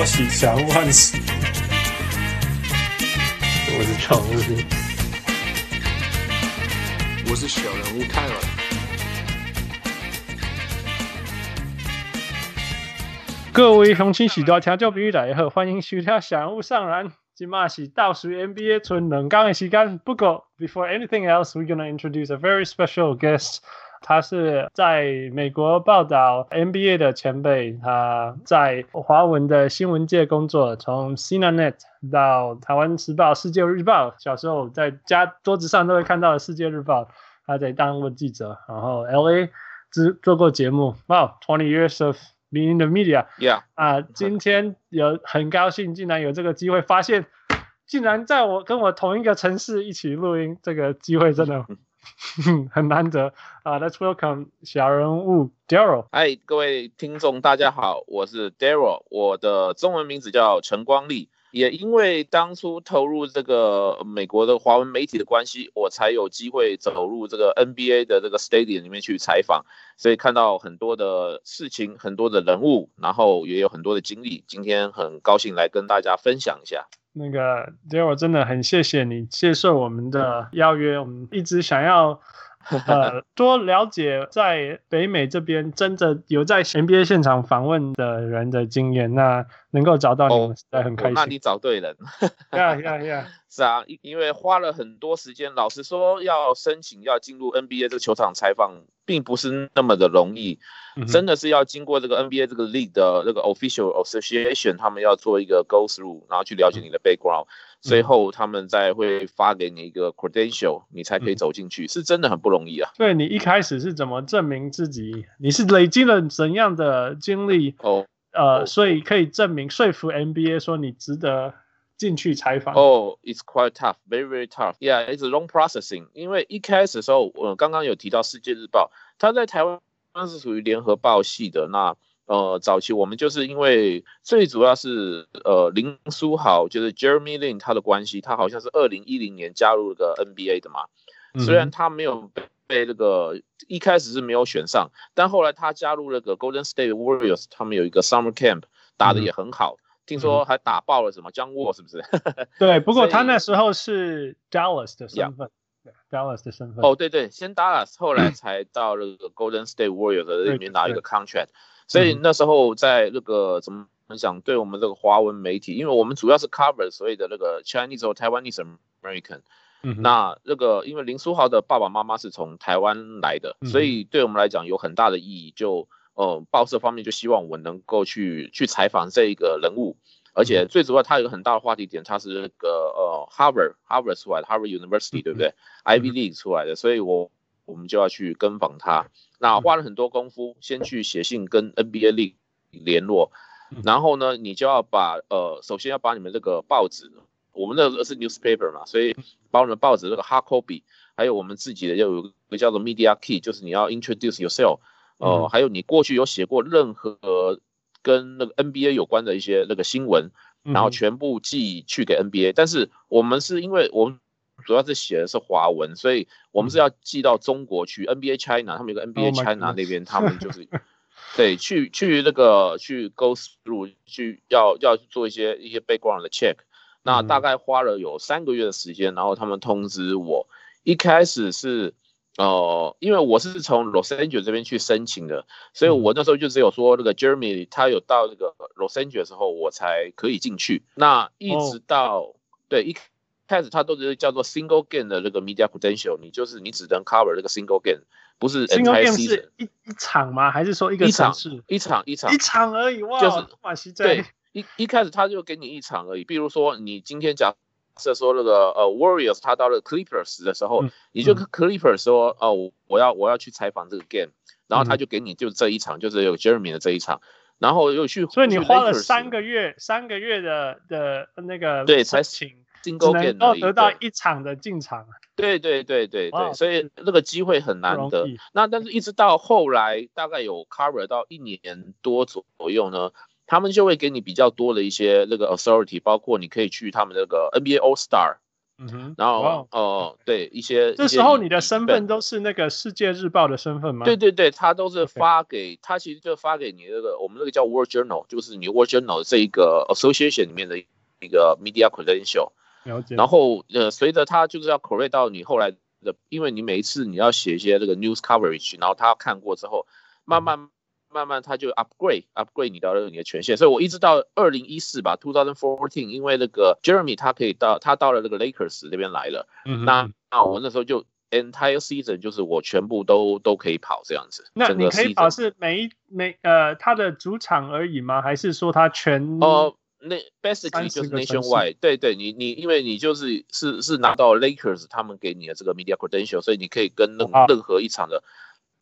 拖洗小人物汉斯，我是常务，我是小人物泰尔。各位乡亲时代听众朋友大家好，欢迎收听小人物上篮。今嘛是倒数 NBA 剩两天的时间，不过 before anything else, we're gonna introduce a very special guest. 他是在美国报道 NBA 的前辈，他在华文的新闻界工作，从 CNET 到台湾时报、世界日报，小时候在家桌子上都会看到的世界日报，他在当过记者，然后 LA 做做过节目。Wow, twenty years of being in the media. Yeah. 啊，今天有很高兴，竟然有这个机会，发现竟然在我跟我同一个城市一起录音，这个机会真的。很难得啊！Let's welcome 小人物 Daryl。嗨，各位听众，大家好，我是 Daryl，我的中文名字叫陈光利。也因为当初投入这个美国的华文媒体的关系，我才有机会走入这个 NBA 的这个 Stadium 里面去采访，所以看到很多的事情，很多的人物，然后也有很多的经历。今天很高兴来跟大家分享一下。那个 Daryl 真的很谢谢你接受我们的邀约，我们一直想要呃 多了解在北美这边真的有在 NBA 现场访问的人的经验，那能够找到你们实在很开心。那你找对人。呀呀呀！是啊，因因为花了很多时间，老实说，要申请要进入 NBA 这个球场采访，并不是那么的容易。真的是要经过这个 NBA 这个 league 的这个 official association，他们要做一个 go through，然后去了解你的 background，最后他们再会发给你一个 credential，你才可以走进去，是真的很不容易啊。对，你一开始是怎么证明自己？你是累积了怎样的经历？哦，呃，所以可以证明说服 NBA 说你值得进去采访。哦，it's quite tough，very very tough。Yeah，it's a long processing。因为一开始的时候，我刚刚有提到《世界日报》，他在台湾。那是属于联合报系的。那呃，早期我们就是因为最主要是呃林书豪就是 Jeremy Lin 他的关系，他好像是二零一零年加入了个 NBA 的嘛。虽然他没有被那个一开始是没有选上但后来他加入那个 golden state warriors 他们有一个 summer camp 打的也很好听说还打爆了什么僵卧是不是对不过他那时候是 dallas 的身份 dallas 的身份哦对对先 dallas 后来才到那个 golden state warriors 里面拿一个 contract 所以那时候在那个怎么很想对我们这个华文媒体因为我们主要是 cover 所以的那个 chinese or taiwanese american 那那个因为林书豪的爸爸妈妈是从台湾来的，所以对我们来讲有很大的意义，就呃报社方面就希望我能够去去采访这一个人物。而且最主要，他有个很大的话题点，他是那个呃，Harvard Harvard 出来的，Harvard University 对不对？Ivy League 出来的，所以我我们就要去跟访他。那花了很多功夫，先去写信跟 NBA League 联络，然后呢，你就要把呃，首先要把你们这个报纸，我们那个是 newspaper 嘛，所以把我们的报纸那个 hard copy，还有我们自己的要有一个叫做 media key，就是你要 introduce yourself，呃，还有你过去有写过任何。跟那个 NBA 有关的一些那个新闻，然后全部寄去给 NBA，但是我们是因为我们主要是写的是华文，所以我们是要寄到中国去 NBA China，他们有个 NBA China 那边，他们就是对去去那个去 go through 去要要做一些一些 background 的 check，那大概花了有三个月的时间，然后他们通知我，一开始是。哦，因为我是从 Los Angeles 这边去申请的，所以我那时候就只有说那个 Jeremy 他有到那个 Los Angeles 的时候，我才可以进去。那一直到、oh. 对一开始他都是叫做 Single Game 的那个 Media Potential，你就是你只能 cover 这个 Single Game，不是 Single Game 是一一场吗？还是说一个场次？一场一场一场而已哇！就是对一一开始他就给你一场而已。比如说你今天假设说那个呃，Warriors 他到了 Clippers 的时候，嗯、你就 Clippers 说哦、呃，我要我要去采访这个 game，然后他就给你就这一场，嗯、就是有 Jeremy 的这一场，然后又去，所以你花了三个月三个月的的那个对才请进 game 然后得到一场的进场，对对对对对，对，所以那个机会很难得。那但是一直到后来大概有 cover 到一年多左右呢。他们就会给你比较多的一些那个 authority，包括你可以去他们那个 NBA All Star，嗯哼，然后哦、呃，对一些，这时候你的身份都是那个世界日报的身份吗？对对对，他都是发给他，其实就发给你那个我们那个叫 World Journal，就是你 World Journal 这一个 Association 里面的一个 Media Credential。了解。然后呃，随着他就是要 correct 到你后来的，因为你每一次你要写一些这个 news coverage，然后他看过之后，慢慢。慢慢他就 upgrade upgrade 你到了你的权限，所以我一直到二零一四吧，two thousand fourteen，因为那个 Jeremy 他可以到他到了那个 Lakers 那边来了，嗯、那那我那时候就 entire season 就是我全部都都可以跑这样子。那你可以跑是每一每呃他的主场而已吗？还是说他全？哦，那 basically 就是 nationwide，对对，你你因为你就是是是拿到 Lakers 他们给你的这个 media credential，所以你可以跟任任何一场的。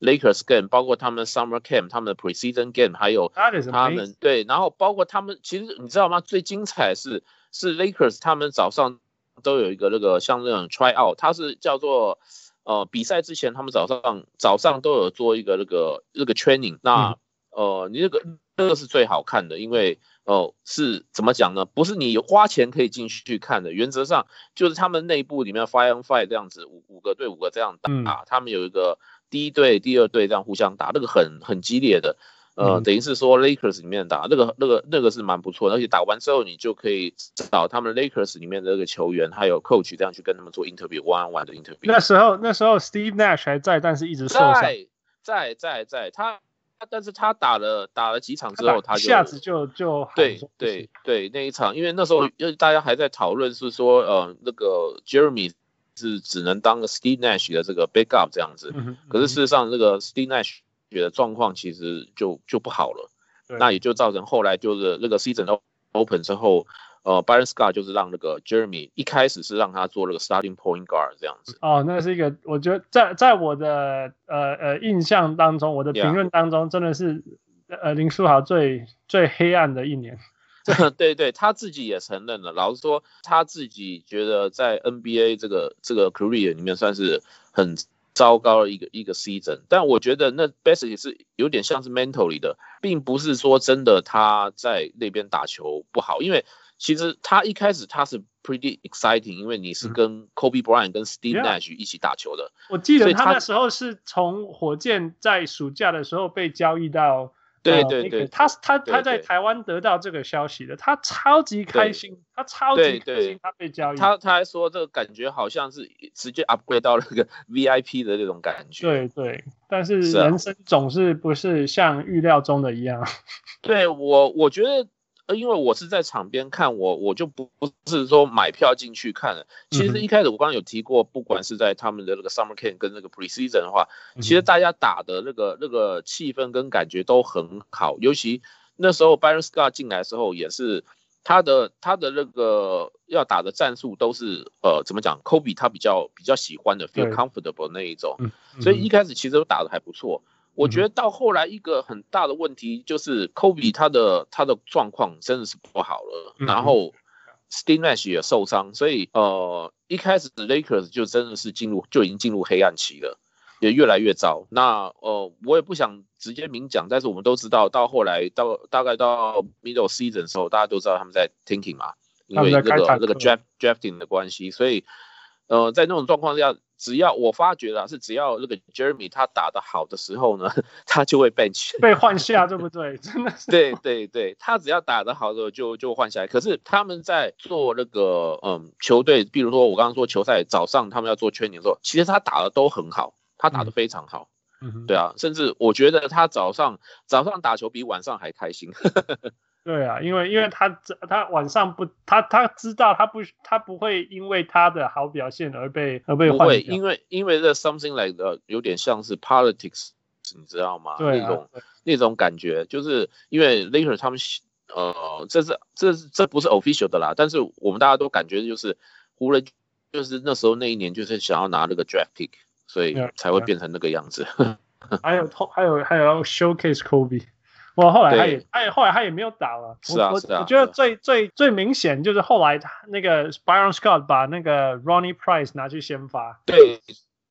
Lakers game，包括他们 Summer Camp，他们的 Preseason game，还有他们对，然后包括他们，其实你知道吗？最精彩是是 Lakers，他们早上都有一个那个像那种 Try Out，它是叫做呃比赛之前，他们早上早上都有做一个那个那个 training。那呃，你那个那个是最好看的，因为哦是怎么讲呢？不是你花钱可以进去看的，原则上就是他们内部里面 fire on Five 这样子，五五个对五个这样打，他们有一个。第一队、第二队这样互相打，那个很很激烈的，呃，嗯、等于是说 Lakers 里面打那个、那个、那个是蛮不错的，而且打完之后你就可以找他们 Lakers 里面的那个球员还有 coach 这样去跟他们做 interview，one on one 的 interview。那时候那时候 Steve Nash 还在，但是一直受伤。在在在在，他但是他打了打了几场之后，他就一下子就就对对对那一场，因为那时候因为大家还在讨论是说，呃，那个 Jeremy。是只能当个 Steve Nash 的这个 backup 这样子，可是事实上这个 Steve Nash 的状况其实就就不好了，那也就造成后来就是那个 season open 之后，呃，Byron Scott 就是让那个 Jeremy 一开始是让他做那个 starting point guard 这样子。哦，那是一个我觉得在在我的呃呃印象当中，我的评论当中真的是呃林书豪最最黑暗的一年。对对，他自己也承认了。老实说，他自己觉得在 NBA 这个这个 career 里面算是很糟糕的一个一个 season。但我觉得那 basically 是有点像是 mentally 的，并不是说真的他在那边打球不好。因为其实他一开始他是 pretty exciting，因为你是跟 Kobe Bryant 跟 Steve Nash 一起打球的。我记得他那时候是从火箭在暑假的时候被交易到。对对对，他他他在台湾得到这个消息的，他超级开心，他超级开心，他被交易。他他还说这个感觉好像是直接 upgrade 到那个 VIP 的那种感觉。对对，但是人生总是不是像预料中的一样。对我我觉得。因为我是在场边看，我我就不不是说买票进去看了。其实一开始我刚刚有提过，不管是在他们的那个 Summer Camp 跟那个 Preseason 的话，其实大家打的那个那个气氛跟感觉都很好。尤其那时候 Byron Scott 进来的时候，也是他的他的那个要打的战术都是呃怎么讲，Kobe 他比较比较喜欢的 feel comfortable 那一种，所以一开始其实都打的还不错。我觉得到后来一个很大的问题就是 Kobe 他的他的状况真的是不好了，然后 Steve Nash 也受伤，所以呃一开始 Lakers 就真的是进入就已经进入黑暗期了，也越来越糟。那呃我也不想直接明讲，但是我们都知道到后来到大概到 Middle Season 的时候，大家都知道他们在 thinking 嘛，因为那个那个 Draft Drafting 的关系，所以呃在那种状况下。只要我发觉了，是只要那个 Jeremy 他打得好的时候呢，他就会 bench 被换下，对不对？真的是。对对对，他只要打得好的时候就就换下来。可是他们在做那个嗯球队，比如说我刚刚说球赛早上他们要做 training 的时候，其实他打得都很好，他打得非常好。嗯，对啊，甚至我觉得他早上早上打球比晚上还开心。对啊，因为因为他他晚上不他他知道他不他不会因为他的好表现而被而被换掉。因为因为这 something like 的有点像是 politics，你知道吗？对啊，那种那种感觉，就是因为 Lakers 他们呃，这是这是这不是 official 的啦，但是我们大家都感觉就是湖人就是那时候那一年就是想要拿那个 draft pick，所以才会变成那个样子。还有还有还有要 showcase Kobe。我后来他也，他也后来他也没有打了。是啊，是啊。我觉得最最最明显就是后来那个 Byron Scott 把那个 Ronnie Price 拿去先发。对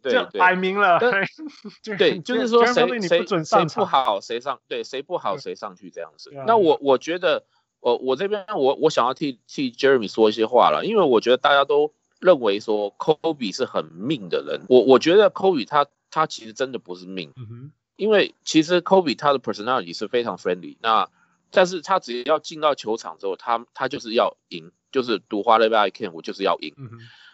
对就摆明了。对，就是说谁谁谁不好谁上，对谁不好谁上去这样子。那我我觉得，我我这边我我想要替替 Jeremy 说一些话了，因为我觉得大家都认为说 Kobe 是很命的人。我我觉得 Kobe 他他其实真的不是命，嗯哼，因为其实 Kobe 他的 personality 是非常 friendly。那但是他只要进到球场之后，他他就是要赢，就是 do whatever I can，我就是要赢。嗯，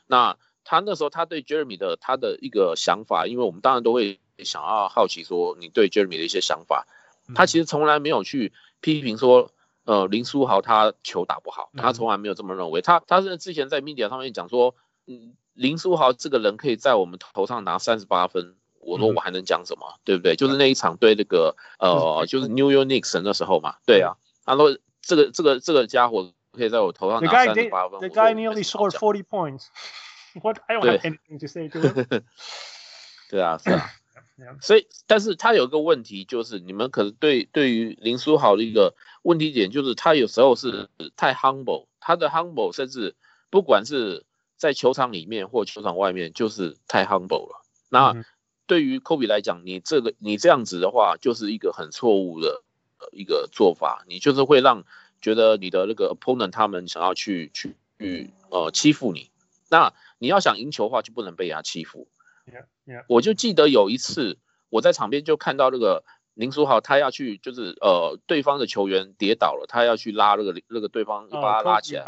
那他那时候他对 Jeremy 的他的一个想法，因为我们当然都会想要好奇说你对 Jeremy 的一些想法，他其实从来没有去批评说。呃，林书豪他球打不好，他从来没有这么认为。他他是之前在 media 上面讲说，嗯，林书豪这个人可以在我们头上拿三十八分，我说我还能讲什么，嗯、对不对？就是那一场对那个呃，就是 New York Knicks 的时候嘛，对啊，他说这个这个这个家伙可以在我头上拿三十八分。The guy nearly scored forty points. What? I don't have anything to say to him. 对啊，是啊。所以，但是他有一个问题，就是你们可能对对于林书豪的一个问题点，就是他有时候是太 humble，他的 humble 甚至不管是在球场里面或球场外面，就是太 humble 了。那对于 Kobe 来讲，你这个你这样子的话，就是一个很错误的一个做法，你就是会让觉得你的那个 opponent 他们想要去去去呃欺负你。那你要想赢球的话，就不能被人家欺负。Yeah, yeah. 我就记得有一次，我在场边就看到那个林书豪，他要去，就是呃，对方的球员跌倒了，他要去拉那个那个对方，把他拉起来。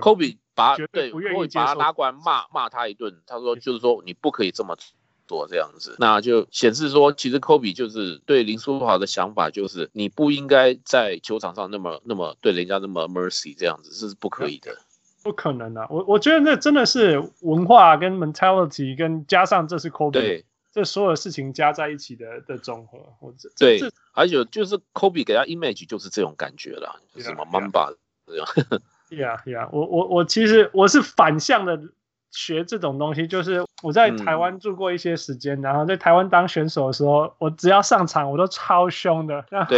Kobe 把对，Kobe 把他拉过来骂骂他一顿，他说就是说你不可以这么做这样子，那就显示说，其实 Kobe 就是对林书豪的想法就是你不应该在球场上那么那么对人家那么 mercy 这样子，这是不可以的。不可能啊！我我觉得那真的是文化跟 mentality，跟加上这是 Kobe，对，这所有事情加在一起的的总和。我这对，这而且就是 Kobe 给他 image 就是这种感觉了，就是什么 Mamba 这样。Yeah, yeah，我我我其实我是反向的。学这种东西，就是我在台湾住过一些时间，嗯、然后在台湾当选手的时候，我只要上场，我都超凶的。然后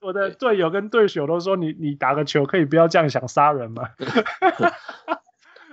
我的队友跟对手都说：“你你打个球可以不要这样想杀人吗？”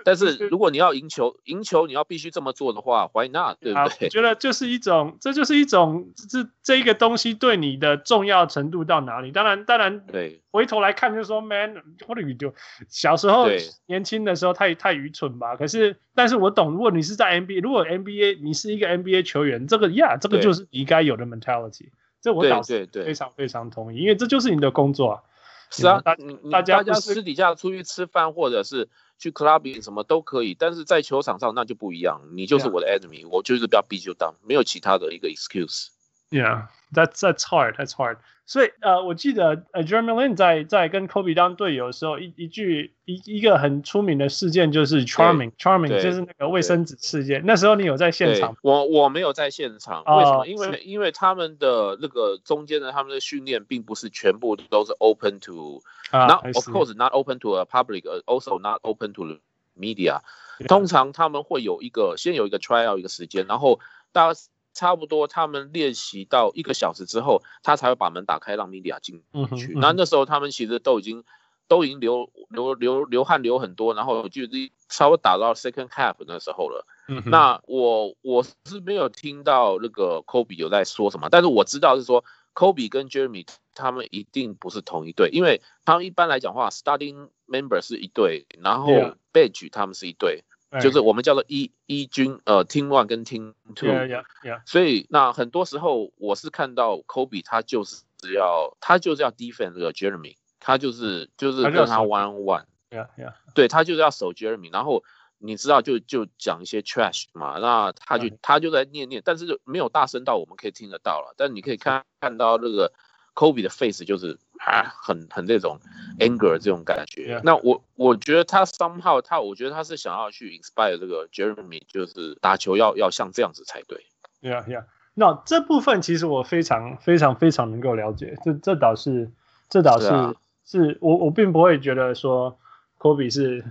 但是如果你要赢球，赢球你要必须这么做的话，Why not？对不对？我觉得就是一种，这就是一种，这这一个东西对你的重要程度到哪里？当然，当然，对，回头来看就是说，Man，what do you do？小时候年轻的时候太太愚蠢吧？可是，但是我懂，如果你是在 NBA，如果 NBA 你是一个 NBA 球员，这个呀，这个就是你该有的 mentality。这我倒是非常非常同意，因为这就是你的工作。是啊，大大家大家私底下出去吃饭或者是。去 clubbing 什么都可以，但是在球场上那就不一样，你就是我的 enemy，、yeah. 我就是不要 beat you down，没有其他的一个 excuse。Yeah，that's that's hard, that's hard。所以呃，我记得呃，Jeremy Lin 在在跟 Kobe 当队友的时候，一一句一一个很出名的事件就是 charming，charming 就是那个卫生纸事件。那时候你有在现场？我我没有在现场，为什么？Oh, 因为因为他们的那个中间的他们的训练并不是全部都是 open to。Not of course not open to a public, also not open to media. 通常他们会有一个先有一个 trial 一个时间，然后大概差不多他们练习到一个小时之后，他才会把门打开让 media 进去。那那时候他们其实都已经都已经流流流流汗流很多，然后就稍微打到 second half 那时候了。那我我是没有听到那个 Kobe 有在说什么，但是我知道是说。Kobe 跟 Jeremy 他们一定不是同一队，因为他们一般来讲话，starting member 是一队，然后 bench 他们是一队，yeah. 就是我们叫做一一军，呃，team one 跟 team two。Yeah, yeah, yeah. 所以那很多时候我是看到 Kobe 他就是要他就是要 defend 这个 Jeremy，他就是就是跟他 one on one。Yeah, yeah. 对，他就是要守 Jeremy，然后。你知道就就讲一些 trash 嘛，那他就他就在念念，但是就没有大声到我们可以听得到了。但你可以看看到那个 Kobe 的 face 就是啊，很很这种 anger 这种感觉。那我我觉得他 somehow 他我觉得他是想要去 inspire 这个 Jeremy，就是打球要要像这样子才对。Yeah, yeah. 那这部分其实我非常非常非常能够了解，这这倒是这倒是是、啊、是我我并不会觉得说。科比是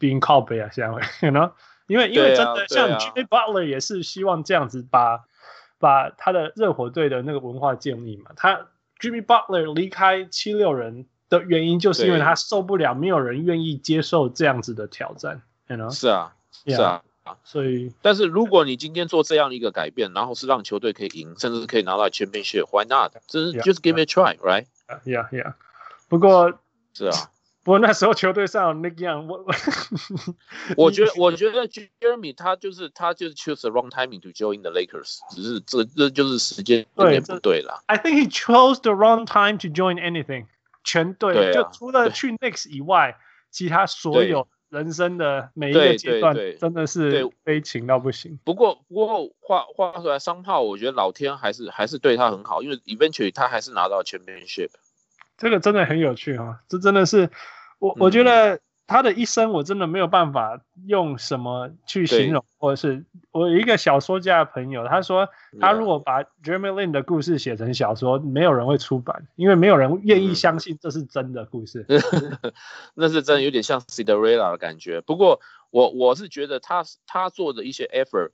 being 靠背啊，现在，you know? 因为因为真的像 Jimmy Butler 也是希望这样子把把他的热火队的那个文化建立嘛。他 Jimmy Butler 离开七六人的原因，就是因为他受不了没有人愿意接受这样子的挑战，you know? 是啊，yeah, 是啊，所以，但是如果你今天做这样一个改变，然后是让球队可以赢，甚至是可以拿到 championship，why not？就是 just give it a try，right？Yeah, yeah, yeah. 不过是啊。不过那时候球队上有 Nick Young，我我觉得我觉得 Jeremy 他就是他就是 choose the wrong timing to join the Lakers，只是这这就是时间有点不对了。I think he chose the wrong time to join anything，全队、啊、就除了去 Knicks 以外，其他所有人生的每一个阶段真的是悲情到不行。不过不过话话说来，商炮我觉得老天还是还是对他很好，因为 eventually 他还是拿到 championship。这个真的很有趣哈、哦，这真的是我我觉得他的一生我真的没有办法用什么去形容，或者是我一个小说家的朋友，他说他如果把 Jeremy Lin 的故事写成小说，没有人会出版，因为没有人愿意相信这是真的故事。嗯、那是真的有点像 Cinderella 的感觉。不过我我是觉得他他做的一些 effort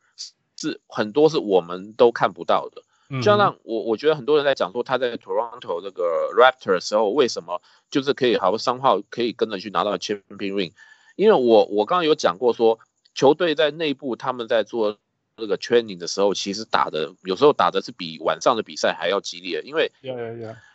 是很多是我们都看不到的。就像我，我觉得很多人在讲说他在 Toronto 这个 Raptor 的时候，为什么就是可以毫无伤号可以跟着去拿到 Champion Ring？因为我我刚刚有讲过说，球队在内部他们在做这个 training 的时候，其实打的有时候打的是比晚上的比赛还要激烈。因为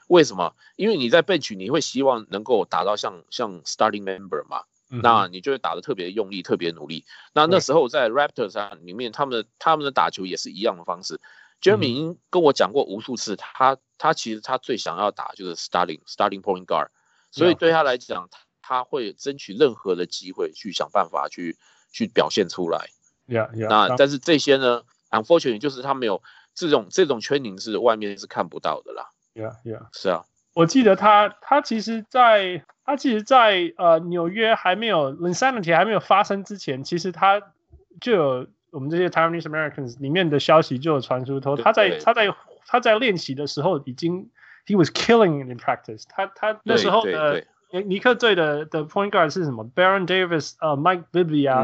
为什么？因为你在 bench 你会希望能够打到像像 starting member 嘛，那你就会打得特别用力，特别努力。那那时候在 Raptor 上里面，他们的他们的打球也是一样的方式。Jeremy 已经跟我讲过无数次，他他其实他最想要打就是 starting starting point guard，所以对他来讲，他会争取任何的机会去想办法去去表现出来。Yeah, yeah. 那但是这些呢，unfortunately 就是他没有这种这种 training 是外面是看不到的啦。Yeah, yeah. 是啊，我记得他他其实在他其实在呃纽约还没有 Linsanity 还没有发生之前，其实他就有。我们这些 Taiwanese Americans 里面的消息就有传出，说他在他在他在练习的时候已经 he was killing in practice 他。他他那时候的尼克队的的 point guard 是什么？Baron Davis、呃、uh, Mike Bibby 啊，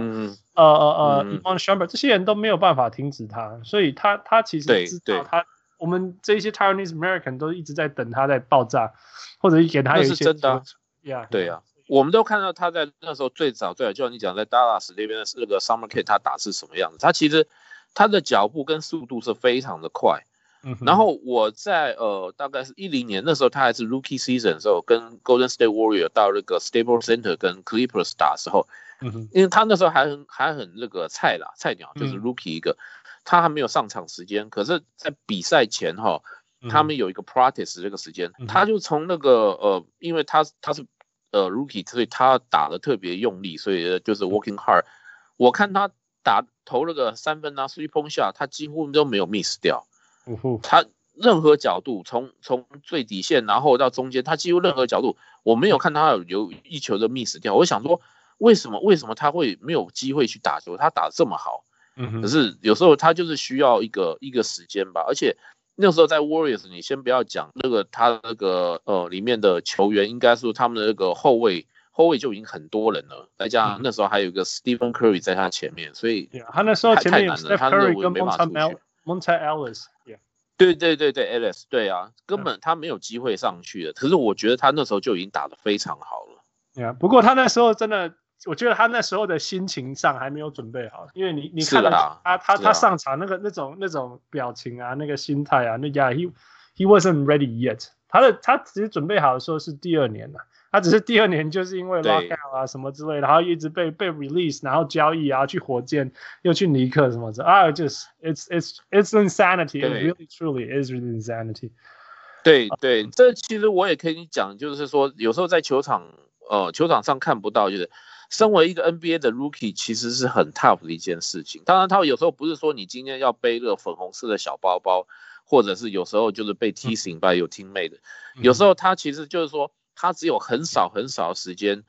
呃呃呃 Iman Shumpert 这些人都没有办法停止他，所以他他其实知道他我们这些 Taiwanese American 都一直在等他在爆炸，或者给他一些。是真的、啊。Yeah, 对呀、啊。我们都看到他在那时候最早最早，就像你讲在 Dallas 那边的那个 Summer Camp 他打是什么样子？他其实他的脚步跟速度是非常的快。然后我在呃大概是一零年那时候他还是 Rookie Season 的时候，跟 Golden State Warrior 到那个 Staples Center 跟 Clippers 打的时候，因为他那时候还很还很那个菜啦菜鸟，就是 Rookie 一个，他还没有上场时间。可是，在比赛前哈，他们有一个 Practice 这个时间，他就从那个呃，因为他他是。呃，Rookie，所以他打的特别用力，所以就是 working hard。我看他打投了个三分啊，three point shot，他几乎都没有 miss 掉。他任何角度，从从最底线然后到中间，他几乎任何角度，我没有看他有有一球的 miss 掉。我想说，为什么为什么他会没有机会去打球？他打得这么好，可是有时候他就是需要一个一个时间吧，而且。那时候在 Warriors，你先不要讲那个他那个呃里面的球员，应该是他们的那个后卫后卫就已经很多人了，再加上那时候还有一个 Stephen Curry 在他前面，所以他那时候前面有 Stephen Curry 跟 Monta Ellis，对对对对 Ellis，对啊，根本他没有机会上去的。可是我觉得他那时候就已经打得非常好了。不过他那时候真的。我觉得他那时候的心情上还没有准备好，因为你你看到他、啊、他他上场那个那种那种表情啊，那个心态啊，那家、yeah, he he wasn't ready yet。他的他只是准备好的时候是第二年了，他只是第二年就是因为 lockout 啊什么之类的，然后一直被被 release，然后交易啊去火箭又去尼克什么的啊，就是 it's it's it's insanity，it really truly is really insanity。对对，这其实我也可以讲，就是说有时候在球场呃球场上看不到，就是。身为一个 NBA 的 Rookie，其实是很 tough 的一件事情。当然，他有时候不是说你今天要背个粉红色的小包包，或者是有时候就是被 teasing by 有 teammate 的。有时候他其实就是说，他只有很少很少的时间，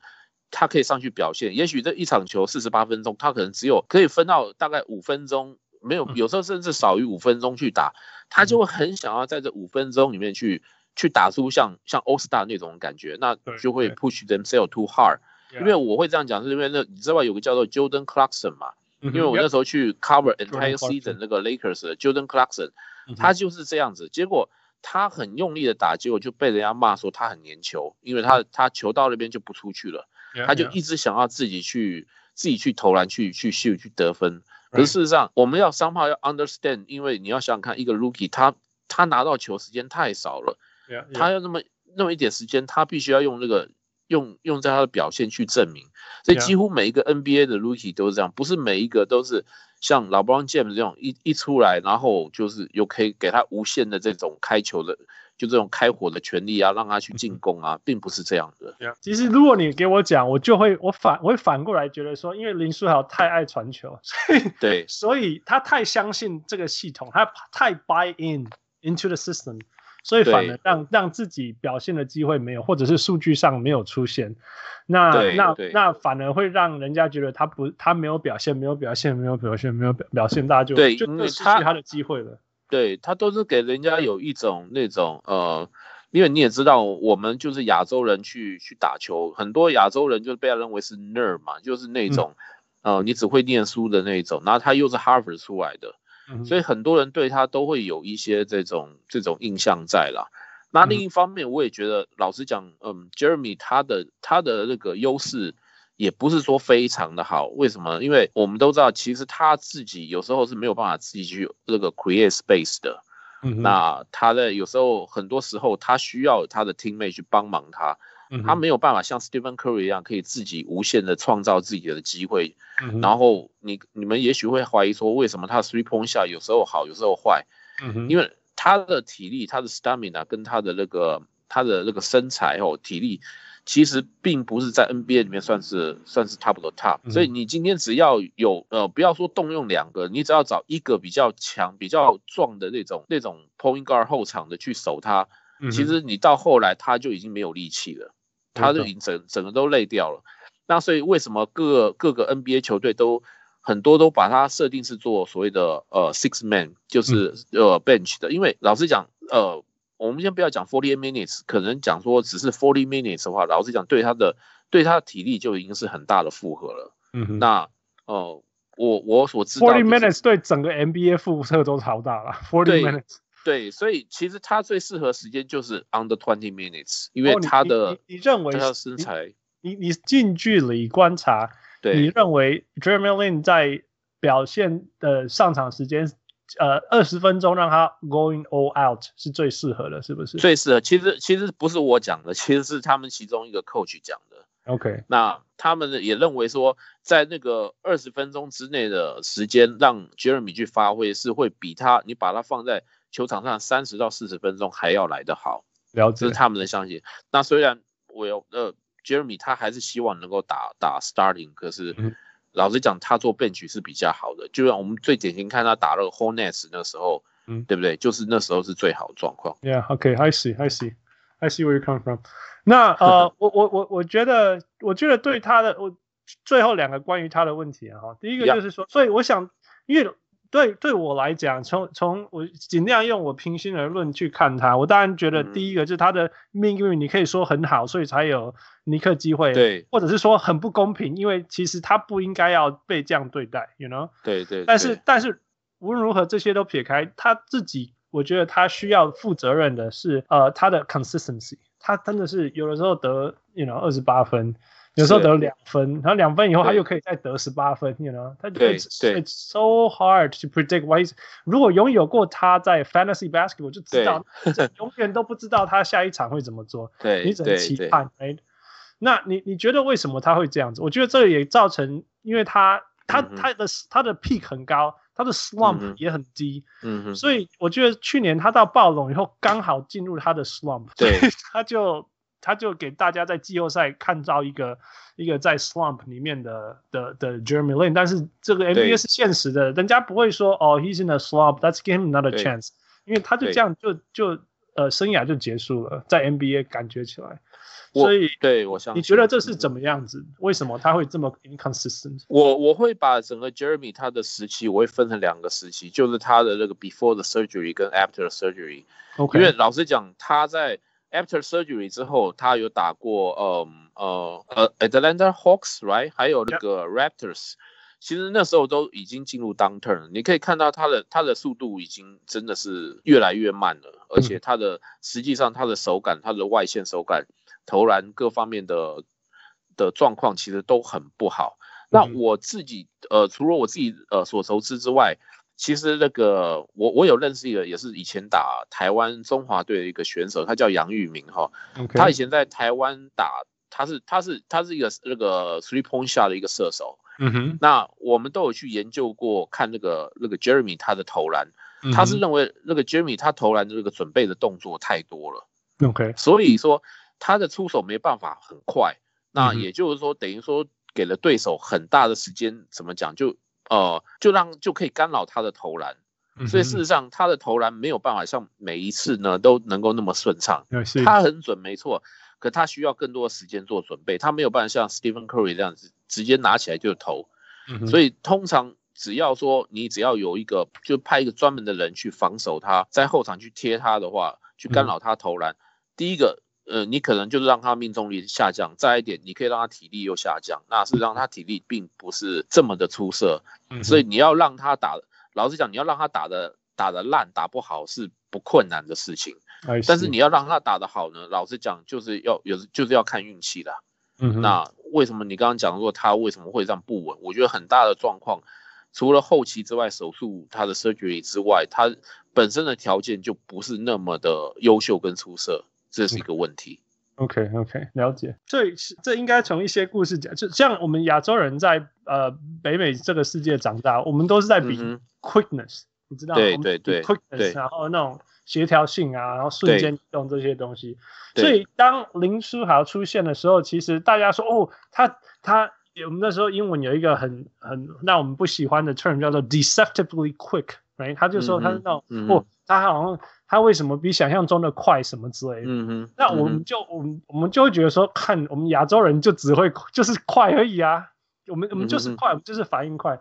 他可以上去表现。也许这一场球四十八分钟，他可能只有可以分到大概五分钟，没有，有时候甚至少于五分钟去打，他就会很想要在这五分钟里面去去打出像像 All Star 那种感觉，那就会 push themselves too hard。因为我会这样讲，是因为那你知道有个叫做 Jordan Clarkson 嘛？因为我那时候去 cover entire season 那个 Lakers 的 Jordan Clarkson，他就是这样子。结果他很用力的打，结果就被人家骂说他很粘球，因为他他球到那边就不出去了，他就一直想要自己去自己去投篮去去秀去得分。可是事实上，我们要 somehow 要 understand，因为你要想想看，一个 rookie 他他拿到球时间太少了，他要那么那么一点时间，他必须要用那个。用用在他的表现去证明。所以几乎每一个 NBA 的 Rookie 都是这样，不是每一个都是像 LeBron James 这种一一出来，然后就是又可以给他无限的这种开球的。就这种开火的权利啊，让他去进攻啊，并不是这样的。其实如果你给我讲，我就会我反我会反过来觉得说，因为林书豪太爱传球，所以对，所以他太相信这个系统，他太 buy in into the system，所以反而让让自己表现的机会没有，或者是数据上没有出现，那那那反而会让人家觉得他不他没有表现，没有表现，没有表现，没有表表现，大家就对就失去他的机会了。对，他都是给人家有一种那种呃，因为你也知道，我们就是亚洲人去去打球，很多亚洲人就是被他认为是 nerd 嘛，就是那种、嗯、呃，你只会念书的那种，然后他又是 Harvard 出来的，嗯、所以很多人对他都会有一些这种这种印象在啦。那另一方面，我也觉得，老实讲，嗯，Jeremy 他的他的那个优势。也不是说非常的好，为什么？因为我们都知道，其实他自己有时候是没有办法自己去那个 create space 的。嗯，那他的有时候很多时候他需要他的 teammate 去帮忙他，嗯，他没有办法像 Stephen Curry 一样可以自己无限的创造自己的机会。嗯，然后你你们也许会怀疑说，为什么他 three point shot 有时候好，有时候坏？嗯，因为他的体力、他的 stamina 跟他的那个他的那个身材哦，体力。其实并不是在 NBA 里面算是算是 top 的 top，所以你今天只要有呃，不要说动用两个，你只要找一个比较强、比较壮的那种那种 point guard 后场的去守他，其实你到后来他就已经没有力气了，他就已经整整个都累掉了。那所以为什么各各个 NBA 球队都很多都把它设定是做所谓的呃 six man，就是呃 bench 的，因为老实讲呃。我们先不要讲 forty minutes，可能讲说只是 forty minutes 的话，老实讲，对他的对他的体力就已经是很大的负荷了。嗯哼，那哦、呃，我我所知道、就是、forty minutes 对整个 NBA 负荷都超大了。forty minutes，对，所以其实他最适合时间就是 under twenty minutes，因为他的、哦、你，认为他的身材，你你近距离观察，对，你认为 Jeremy Lin 在表现的上场时间？呃，二十分钟让他 going all out 是最适合的，是不是？最适合，其实其实不是我讲的，其实是他们其中一个 coach 讲的。OK，那他们也认为说，在那个二十分钟之内的时间，让 Jeremy 去发挥，是会比他你把他放在球场上三十到四十分钟还要来得好。了解，这是他们的相信。那虽然我有呃 Jeremy 他还是希望能够打打 starting，可是。嗯老实讲，他做 bench 是比较好的。就像我们最典型看他打那个 Hornets 那时候，嗯，对不对？就是那时候是最好的状况。Yeah，OK，I see，I see，I see where you come from。那呃，我我我我觉得，我觉得对他的我最后两个关于他的问题啊，哈，第一个就是说，所以我想，因为。对，对我来讲，从从我尽量用我平心而论去看他，我当然觉得第一个就是他的命运，你可以说很好，所以才有尼克机会，对，或者是说很不公平，因为其实他不应该要被这样对待，you know？对对，对。但是但是无论如何，这些都撇开，他自己，我觉得他需要负责任的是，呃，他的 consistency，他真的是有的时候得，you know，二十八分。有时候得两分，然后两分以后他又可以再得十八分，you know，他对，it's so hard to predict why。如果拥有过他在 fantasy basketball，就知道 永远都不知道他下一场会怎么做，对，你只能期盼。哎，那你你觉得为什么他会这样子？我觉得这也造成，因为他他他的他的 peak 很高，他的 slump 也很低，嗯哼，所以我觉得去年他到暴龙以后刚好进入他的 slump，对，他就。他就给大家在季后赛看到一个一个在 slump 里面的的的 Jeremy Lin，但是这个 NBA 是现实的，人家不会说哦，he's in a slump，that's give him another chance，因为他就这样就就呃生涯就结束了，在 NBA 感觉起来，所以对我想，你觉得这是怎么样子？为什么他会这么 inconsistent？我我会把整个 Jeremy 他的时期我会分成两个时期，就是他的那个 before the surgery 跟 after the surgery，因为老实讲他在。After surgery 之后，他有打过，嗯呃呃，Atlanta Hawks，right，还有那个 Raptors，其实那时候都已经进入 downturn，你可以看到他的他的速度已经真的是越来越慢了，而且他的实际上他的手感，他的外线手感、投篮各方面的的状况其实都很不好。那我自己呃，除了我自己呃所熟知之外，其实那个我我有认识一个，也是以前打台湾中华队的一个选手，他叫杨玉明哈。他以前在台湾打他是他是他是一个那个 three point shot 的一个射手。嗯哼，那我们都有去研究过，看那个那个 Jeremy 他的投篮，他是认为那个 Jeremy 他投篮的这个准备的动作太多了。OK，所以说他的出手没办法很快。那也就是说，等于说给了对手很大的时间，怎么讲就呃就让就可以干扰他的投篮。所以事实上他的投篮没有办法像每一次呢都能够那么顺畅。他很准没错。可他需要更多的时间做准备，他没有办法像 Stephen Curry 这样子直接拿起来就投，嗯、所以通常只要说你只要有一个就派一个专门的人去防守他，在后场去贴他的话，去干扰他投篮。嗯、第一个，呃，你可能就是让他命中率下降；再一点，你可以让他体力又下降，那是让他体力并不是这么的出色。嗯、所以你要让他打，老实讲，你要让他打的打的烂，打不好是不困难的事情。但是你要让他打的好呢，老实讲，就是要有就是要看运气的。嗯，那为什么你刚刚讲说他为什么会这样不稳？我觉得很大的状况，除了后期之外，手术他的 surgery 之外，他本身的条件就不是那么的优秀跟出色，这是一个问题。OK OK，了解。所以这应该从一些故事讲，就像我们亚洲人在呃北美这个世界长大，我们都是在比 quickness，、嗯、你知道吗？对对对，quickness，然后那种。协调性啊，然后瞬间移动这些东西，所以当林书豪出现的时候，其实大家说哦，他他我们那时候英文有一个很很让我们不喜欢的 term 叫做 deceptively quick，right？他就说他是那种、嗯、哦，他好像他为什么比想象中的快什么之类的。嗯哼，那我们就我们我们就会觉得说，看我们亚洲人就只会就是快而已啊，我们我们就是快，我们就是反应快。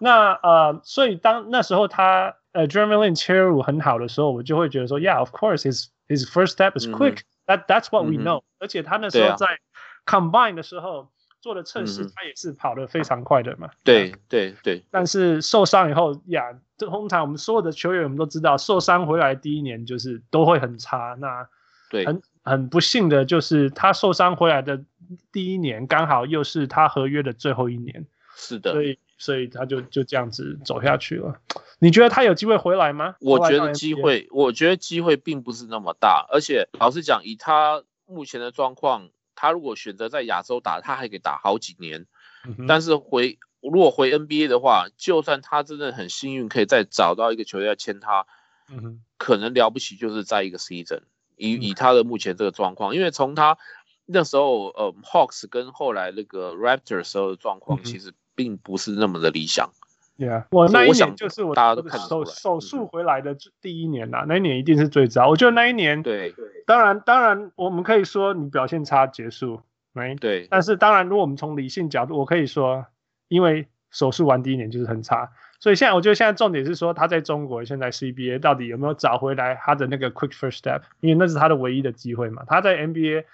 那呃，所以当那时候他。呃 Jeremy Lin 切入很好的时候，我就会觉得说，Yeah，of course，his his first step is quick、嗯。That that's what we know、嗯。而且他那时候在 combine 的时候、啊、做的测试，他也是跑得非常快的嘛。对对对。但是受伤以后，呀，这通常我们所有的球员我们都知道，受伤回来第一年就是都会很差。那对，很很不幸的就是他受伤回来的第一年，刚好又是他合约的最后一年。是的。所以所以他就就这样子走下去了。你觉得他有机会回来吗？我觉得机会，我觉得机会并不是那么大。而且老实讲，以他目前的状况，他如果选择在亚洲打，他还可以打好几年。嗯、但是回如果回 NBA 的话，就算他真的很幸运，可以再找到一个球队要签他，嗯，可能了不起就是在一个 season。以以他的目前这个状况，因为从他那时候呃 Hawks 跟后来那个 Raptors 时候的状况，其实并不是那么的理想。Yeah，我那一年就是我大家都看手手术回来的第一年呐，那一年一定是最糟。我觉得那一年，对，当然当然我们可以说你表现差结束，没对。但是当然，如果我们从理性角度，我可以说，因为手术完第一年就是很差，所以现在我觉得现在重点是说他在中国现在 CBA 到底有没有找回来他的那个 quick first step，因为那是他的唯一的机会嘛。他在 NBA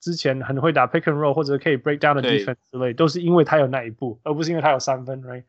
之前很会打 pick and roll 或者可以 break down 的 defense 之类，都是因为他有那一步，而不是因为他有三分，right？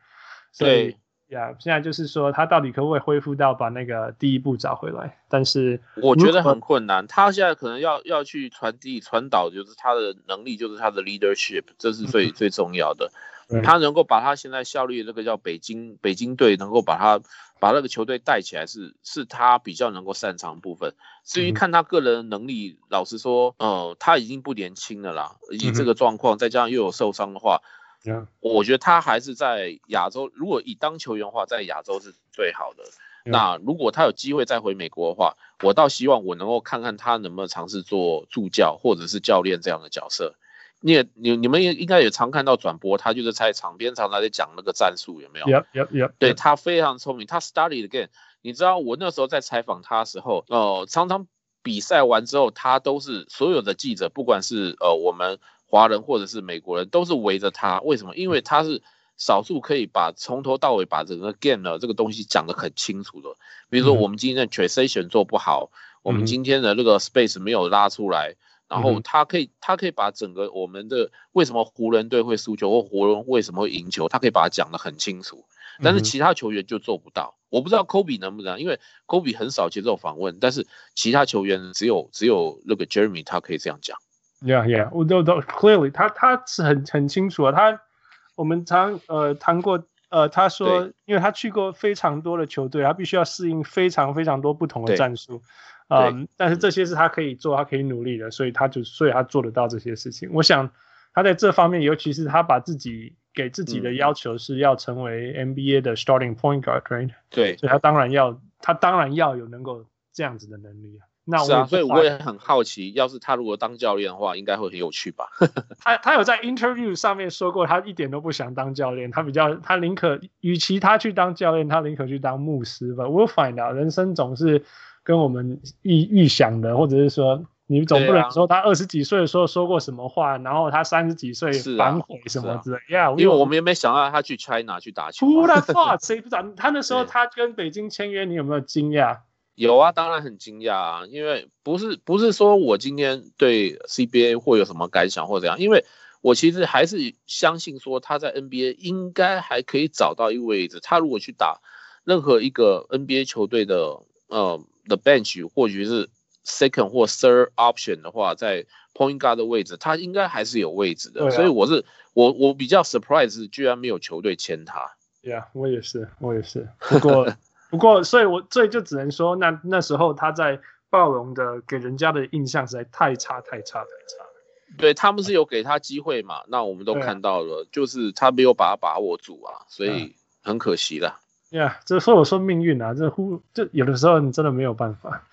所以呀，yeah, 现在就是说他到底可不可以恢复到把那个第一步找回来？但是我觉得很困难。他现在可能要要去传递、传导，就是他的能力，就是他的 leadership，这是最最重要的。他能够把他现在效力的那个叫北京北京队，能够把他把那个球队带起来是，是是他比较能够擅长的部分。至于看他个人的能力，老实说，呃，他已经不年轻了啦，以这个状况，再加上又有受伤的话。Yeah. 我觉得他还是在亚洲，如果以当球员的话，在亚洲是最好的。Yeah. 那如果他有机会再回美国的话，我倒希望我能够看看他能不能尝试做助教或者是教练这样的角色。你也你你们也应该也常看到转播，他就是在场边常常在讲那个战术，有没有？Yep, yep, yep. 对，他非常聪明，他 study again。你知道我那时候在采访他的时候，呃，常常比赛完之后，他都是所有的记者，不管是呃我们。华人或者是美国人都是围着他，为什么？因为他是少数可以把从头到尾把整个 game 的这个东西讲得很清楚的。比如说我们今天的 transition 做不好，我们今天的那个 space 没有拉出来，然后他可以他可以把整个我们的为什么湖人队会输球或湖人为什么会赢球，他可以把它讲得很清楚。但是其他球员就做不到。我不知道 Kobe 能不能，因为 Kobe 很少接受访问，但是其他球员只有只有那个 Jeremy 他可以这样讲。Yeah, yeah，我都都 clearly，他他是很很清楚啊。他我们常呃谈过，呃，他说，因为他去过非常多的球队，他必须要适应非常非常多不同的战术。嗯，但是这些是他可以做，他可以努力的，所以他就所以他做得到这些事情。我想他在这方面，尤其是他把自己给自己的要求是要成为 NBA 的 starting point guard，right？对，所以他当然要他当然要有能够这样子的能力啊。那啊，所以我也很好奇，要是他如果当教练的话，应该会很有趣吧？他他有在 interview 上面说过，他一点都不想当教练，他比较他宁可与其他去当教练，他宁可去当牧师吧。We'll find out，人生总是跟我们预预想的，或者是说你总不能说他二十几岁的时候说过什么话，然后他三十几岁反悔什么之类。Yeah，因为我们也没想到他去 China 去打球。Who have thought？谁不知道？他那时候他跟北京签约，你有没有惊讶？有啊，当然很惊讶啊，因为不是不是说我今天对 CBA 会有什么感想或怎样，因为我其实还是相信说他在 NBA 应该还可以找到一个位置。他如果去打任何一个 NBA 球队的呃的 bench，或许是 second 或 third option 的话，在 point guard 的位置，他应该还是有位置的。啊、所以我是我我比较 surprise，居然没有球队签他。Yeah，我也是，我也是。不过。不过，所以我所以就只能说，那那时候他在暴龙的给人家的印象实在太差太差太差。对，他们是有给他机会嘛？那我们都看到了，啊、就是他没有把他把握住啊，所以很可惜了。呀、yeah，这所以我说命运啊，这忽这有的时候你真的没有办法。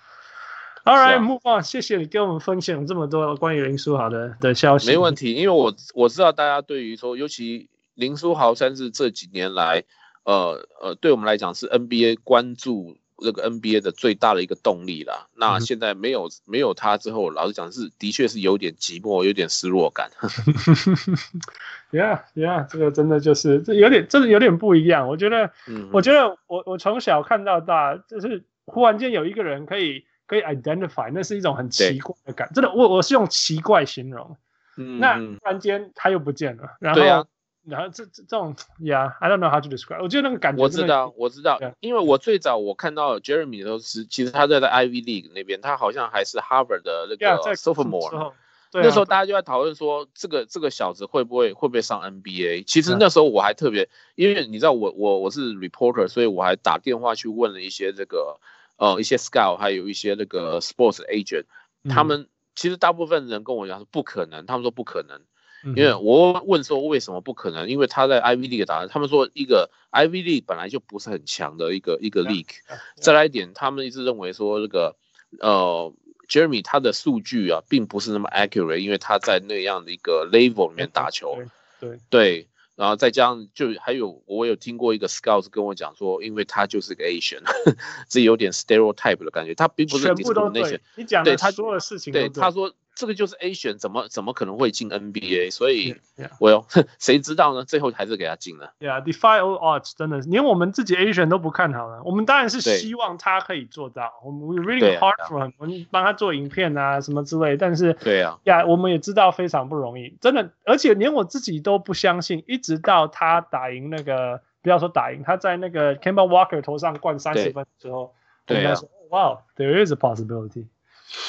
All right，move on，谢谢你跟我们分享这么多关于林书豪的的消息。没问题，因为我我知道大家对于说，尤其林书豪算是这几年来。呃呃，对我们来讲是 NBA 关注这个 NBA 的最大的一个动力啦。那现在没有没有他之后，老实讲是的确是有点寂寞，有点失落感。Yeah Yeah，这个真的就是这有点真的有点不一样。我觉得，嗯、我觉得我我从小看到大，就是忽然间有一个人可以可以 identify，那是一种很奇怪的感，真的我我是用奇怪形容。嗯，那突然间他又不见了，然后。然后这这这种，Yeah，I don't know how to describe。我觉得那个感觉，我知道，我知道，因为我最早我看到 Jeremy 的时候是，其实他在在 Ivy League 那边，他好像还是 Harvard 的那个 Sophomore。那时候大家就在讨论说，这个这个小子会不会会不会上 NBA？其实那时候我还特别，因为你知道我我我是 reporter，所以我还打电话去问了一些这个呃一些 scout，还有一些那个 sports agent，他们其实大部分人跟我讲说不可能，他们说不可能。因为我问说为什么不可能？因为他在 Ivy League 打，他们说一个 Ivy League 本来就不是很强的一个一个 league。再来一点，他们一直认为说这个呃 Jeremy 他的数据啊并不是那么 accurate，因为他在那样的一个 level 里面打球。对对，然后再加上就还有我有听过一个 scout 跟我讲说，因为他就是个 Asian，这有点 stereotype 的感觉，他并不是全部都对。你讲的他所有事情对他说。这个就是 A 选，怎么怎么可能会进 NBA？所以，我哟，谁知道呢？最后还是给他进了。Yeah, defy all odds，真的是连我们自己 A 选都不看好了。我们当然是希望他可以做到。我们 we really hard for him，我们帮他做影片啊什么之类。但是，对呀，呀，我们也知道非常不容易，真的。而且连我自己都不相信，一直到他打赢那个，不要说打赢，他在那个 c a m b a Walker 头上灌三十分之后，对呀，Wow，there is a possibility。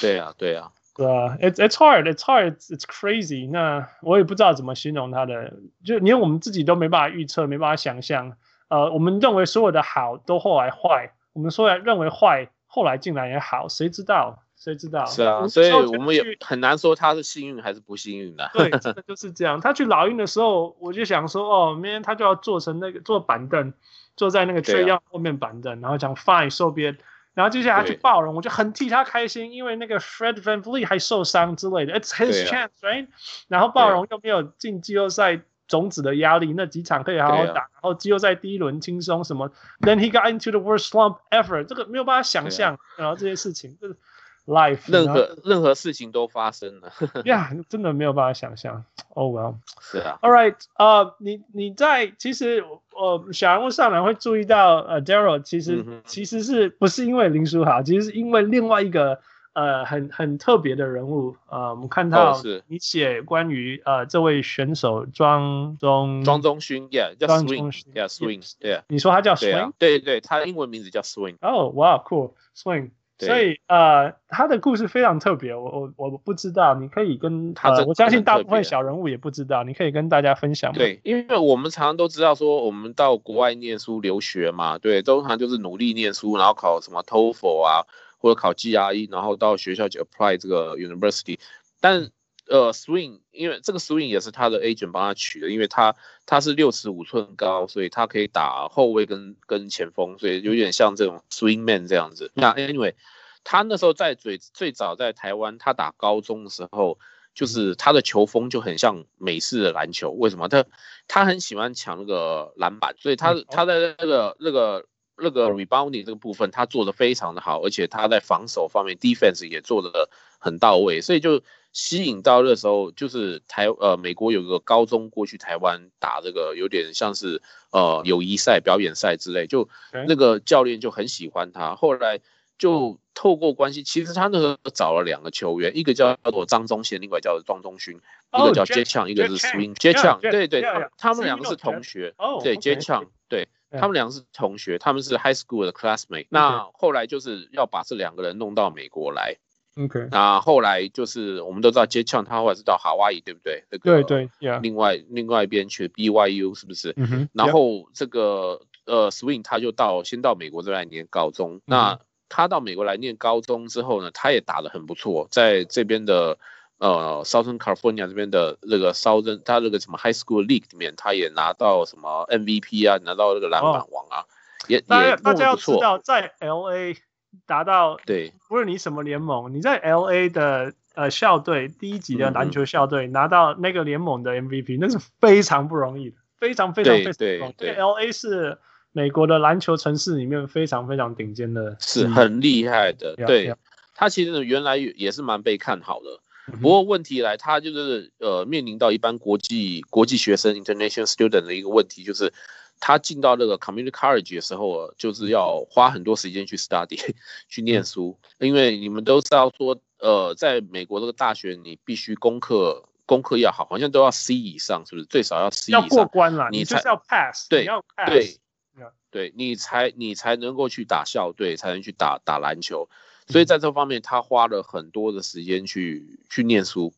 对啊，对呀。对啊，it's it's hard, it's hard, it's crazy。那我也不知道怎么形容他的，就连我们自己都没办法预测，没办法想象。呃，我们认为所有的好都后来坏，我们说来认为坏，后来竟然也好，谁知道？谁知道？是啊，所以我们也很难说他是幸运还是不幸运的。对，真的就是这样。他去老鹰的时候，我就想说，哦，明天他就要坐成那个坐板凳，坐在那个 Trae Young 后面板凳，然后讲 Fine 收边。然后接下来他去爆人，我就很替他开心，因为那个 Fred VanVleet 还受伤之类的，It's his chance，right？然后爆人又没有进季后赛种子的压力，那几场可以好好打，然后季后赛第一轮轻松什么，Then he got into the worst slump ever，这个没有办法想象，然后这些事情。Life，任何任何事情都发生了，呀，yeah, 真的没有办法想象。Oh well，是啊。All right，呃、uh,，你你在其实呃小人物上来会注意到呃 Daryl 其实、嗯、其实是不是因为林书豪，其实是因为另外一个呃很很特别的人物。呃，我们看到你写关于呃这位选手庄中庄中勋，Yeah，叫 Swing，Yeah，Swing，Yeah。你说他叫 Swing？、啊、对对，他的英文名字叫 Swing。Oh wow，cool，Swing。所以呃，他的故事非常特别，我我我不知道，你可以跟他、呃，我相信大部分小人物也不知道，你可以跟大家分享吗？对，因为我们常常都知道说，我们到国外念书留学嘛，对，通常就是努力念书，然后考什么 TOEFL 啊，或者考 GRE，然后到学校去 apply 这个 university。但呃，swing，因为这个 swing 也是他的 agent 帮他取的，因为他他是六尺五寸高，所以他可以打后卫跟跟前锋，所以有点像这种 swing man 这样子。那 anyway，他那时候在最最早在台湾，他打高中的时候，就是他的球风就很像美式的篮球。为什么？他他很喜欢抢那个篮板，所以他他在那个那个那个 rebounding 这个部分，他做的非常的好，而且他在防守方面 defense 也做的很到位，所以就。吸引到那时候，就是台呃美国有个高中过去台湾打这个，有点像是呃友谊赛、表演赛之类，就那个教练就很喜欢他。后来就透过关系，其实他那时候找了两个球员，一个叫做张宗宪，另外叫做庄宗勋，一个叫 Jay Chang，一个是 Swing Jay Chang，对对，他他们两个是同学，对 Jay Chang，对他们两个是同学，他们是 High School 的 classmate。那后来就是要把这两个人弄到美国来。OK，那后来就是我们都知道杰强他后来是到夏威夷，对不对？那个、对对，另外.另外一边去 BYU 是不是？嗯哼。然后这个呃 Swing 他就到先到美国这边来念高中。嗯、那他到美国来念高中之后呢，他也打得很不错，在这边的呃 Southern California 这边的那个 Southern 他那个什么 High School League 里面，他也拿到什么 MVP 啊，拿到那个篮板王啊，哦、也也大家要知道在 LA。达到对，无论你什么联盟，你在 L A 的呃校队第一级的篮球校队拿到那个联盟的 MVP，那是非常不容易的，非常非常非常不容易。对，L A 是美国的篮球城市里面非常非常顶尖的，是很厉害的。对，他其实原来也是蛮被看好的，不过问题来，他就是呃面临到一般国际国际学生 international student 的一个问题就是。他进到那个 community college 的时候，就是要花很多时间去 study，去念书，因为你们都知道说，呃，在美国这个大学，你必须功课功课要好，好像都要 C 以上，是不是？最少要 C 以上，要过关了，你才要 pass，对，要 pass，对，对，你才你才能够去打校队，才能去打打篮球。所以在这方面，他花了很多的时间去去念书，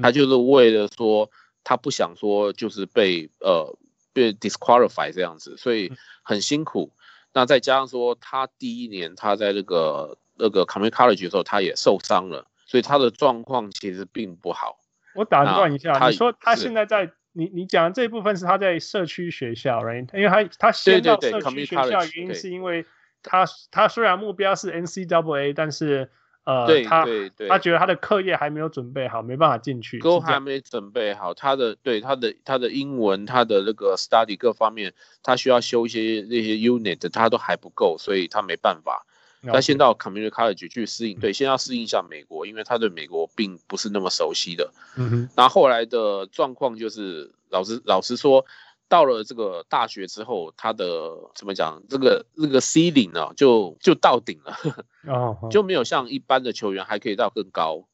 他就是为了说，他不想说就是被呃。被 disqualify 这样子，所以很辛苦。那再加上说，他第一年他在那个那个 community college 的时候，他也受伤了，所以他的状况其实并不好。我打断一下，你说他现在在你你讲的这一部分是他在社区学校，right？因为他他先到社区学校，原因是因为他他虽然目标是 NCAA，但是。呃，对他对对，他觉得他的课业还没有准备好，没办法进去。都还没准备好，他的对他的他的英文，他的那个 study 各方面，他需要修一些那些 unit，他都还不够，所以他没办法。他先到 community college 去适应，对，先要适应一下美国，因为他对美国并不是那么熟悉的。嗯哼。那后来的状况就是，老实老实说。到了这个大学之后，他的怎么讲？这个这个 ceiling 呢，就就到顶了，哦，就没有像一般的球员还可以到更高。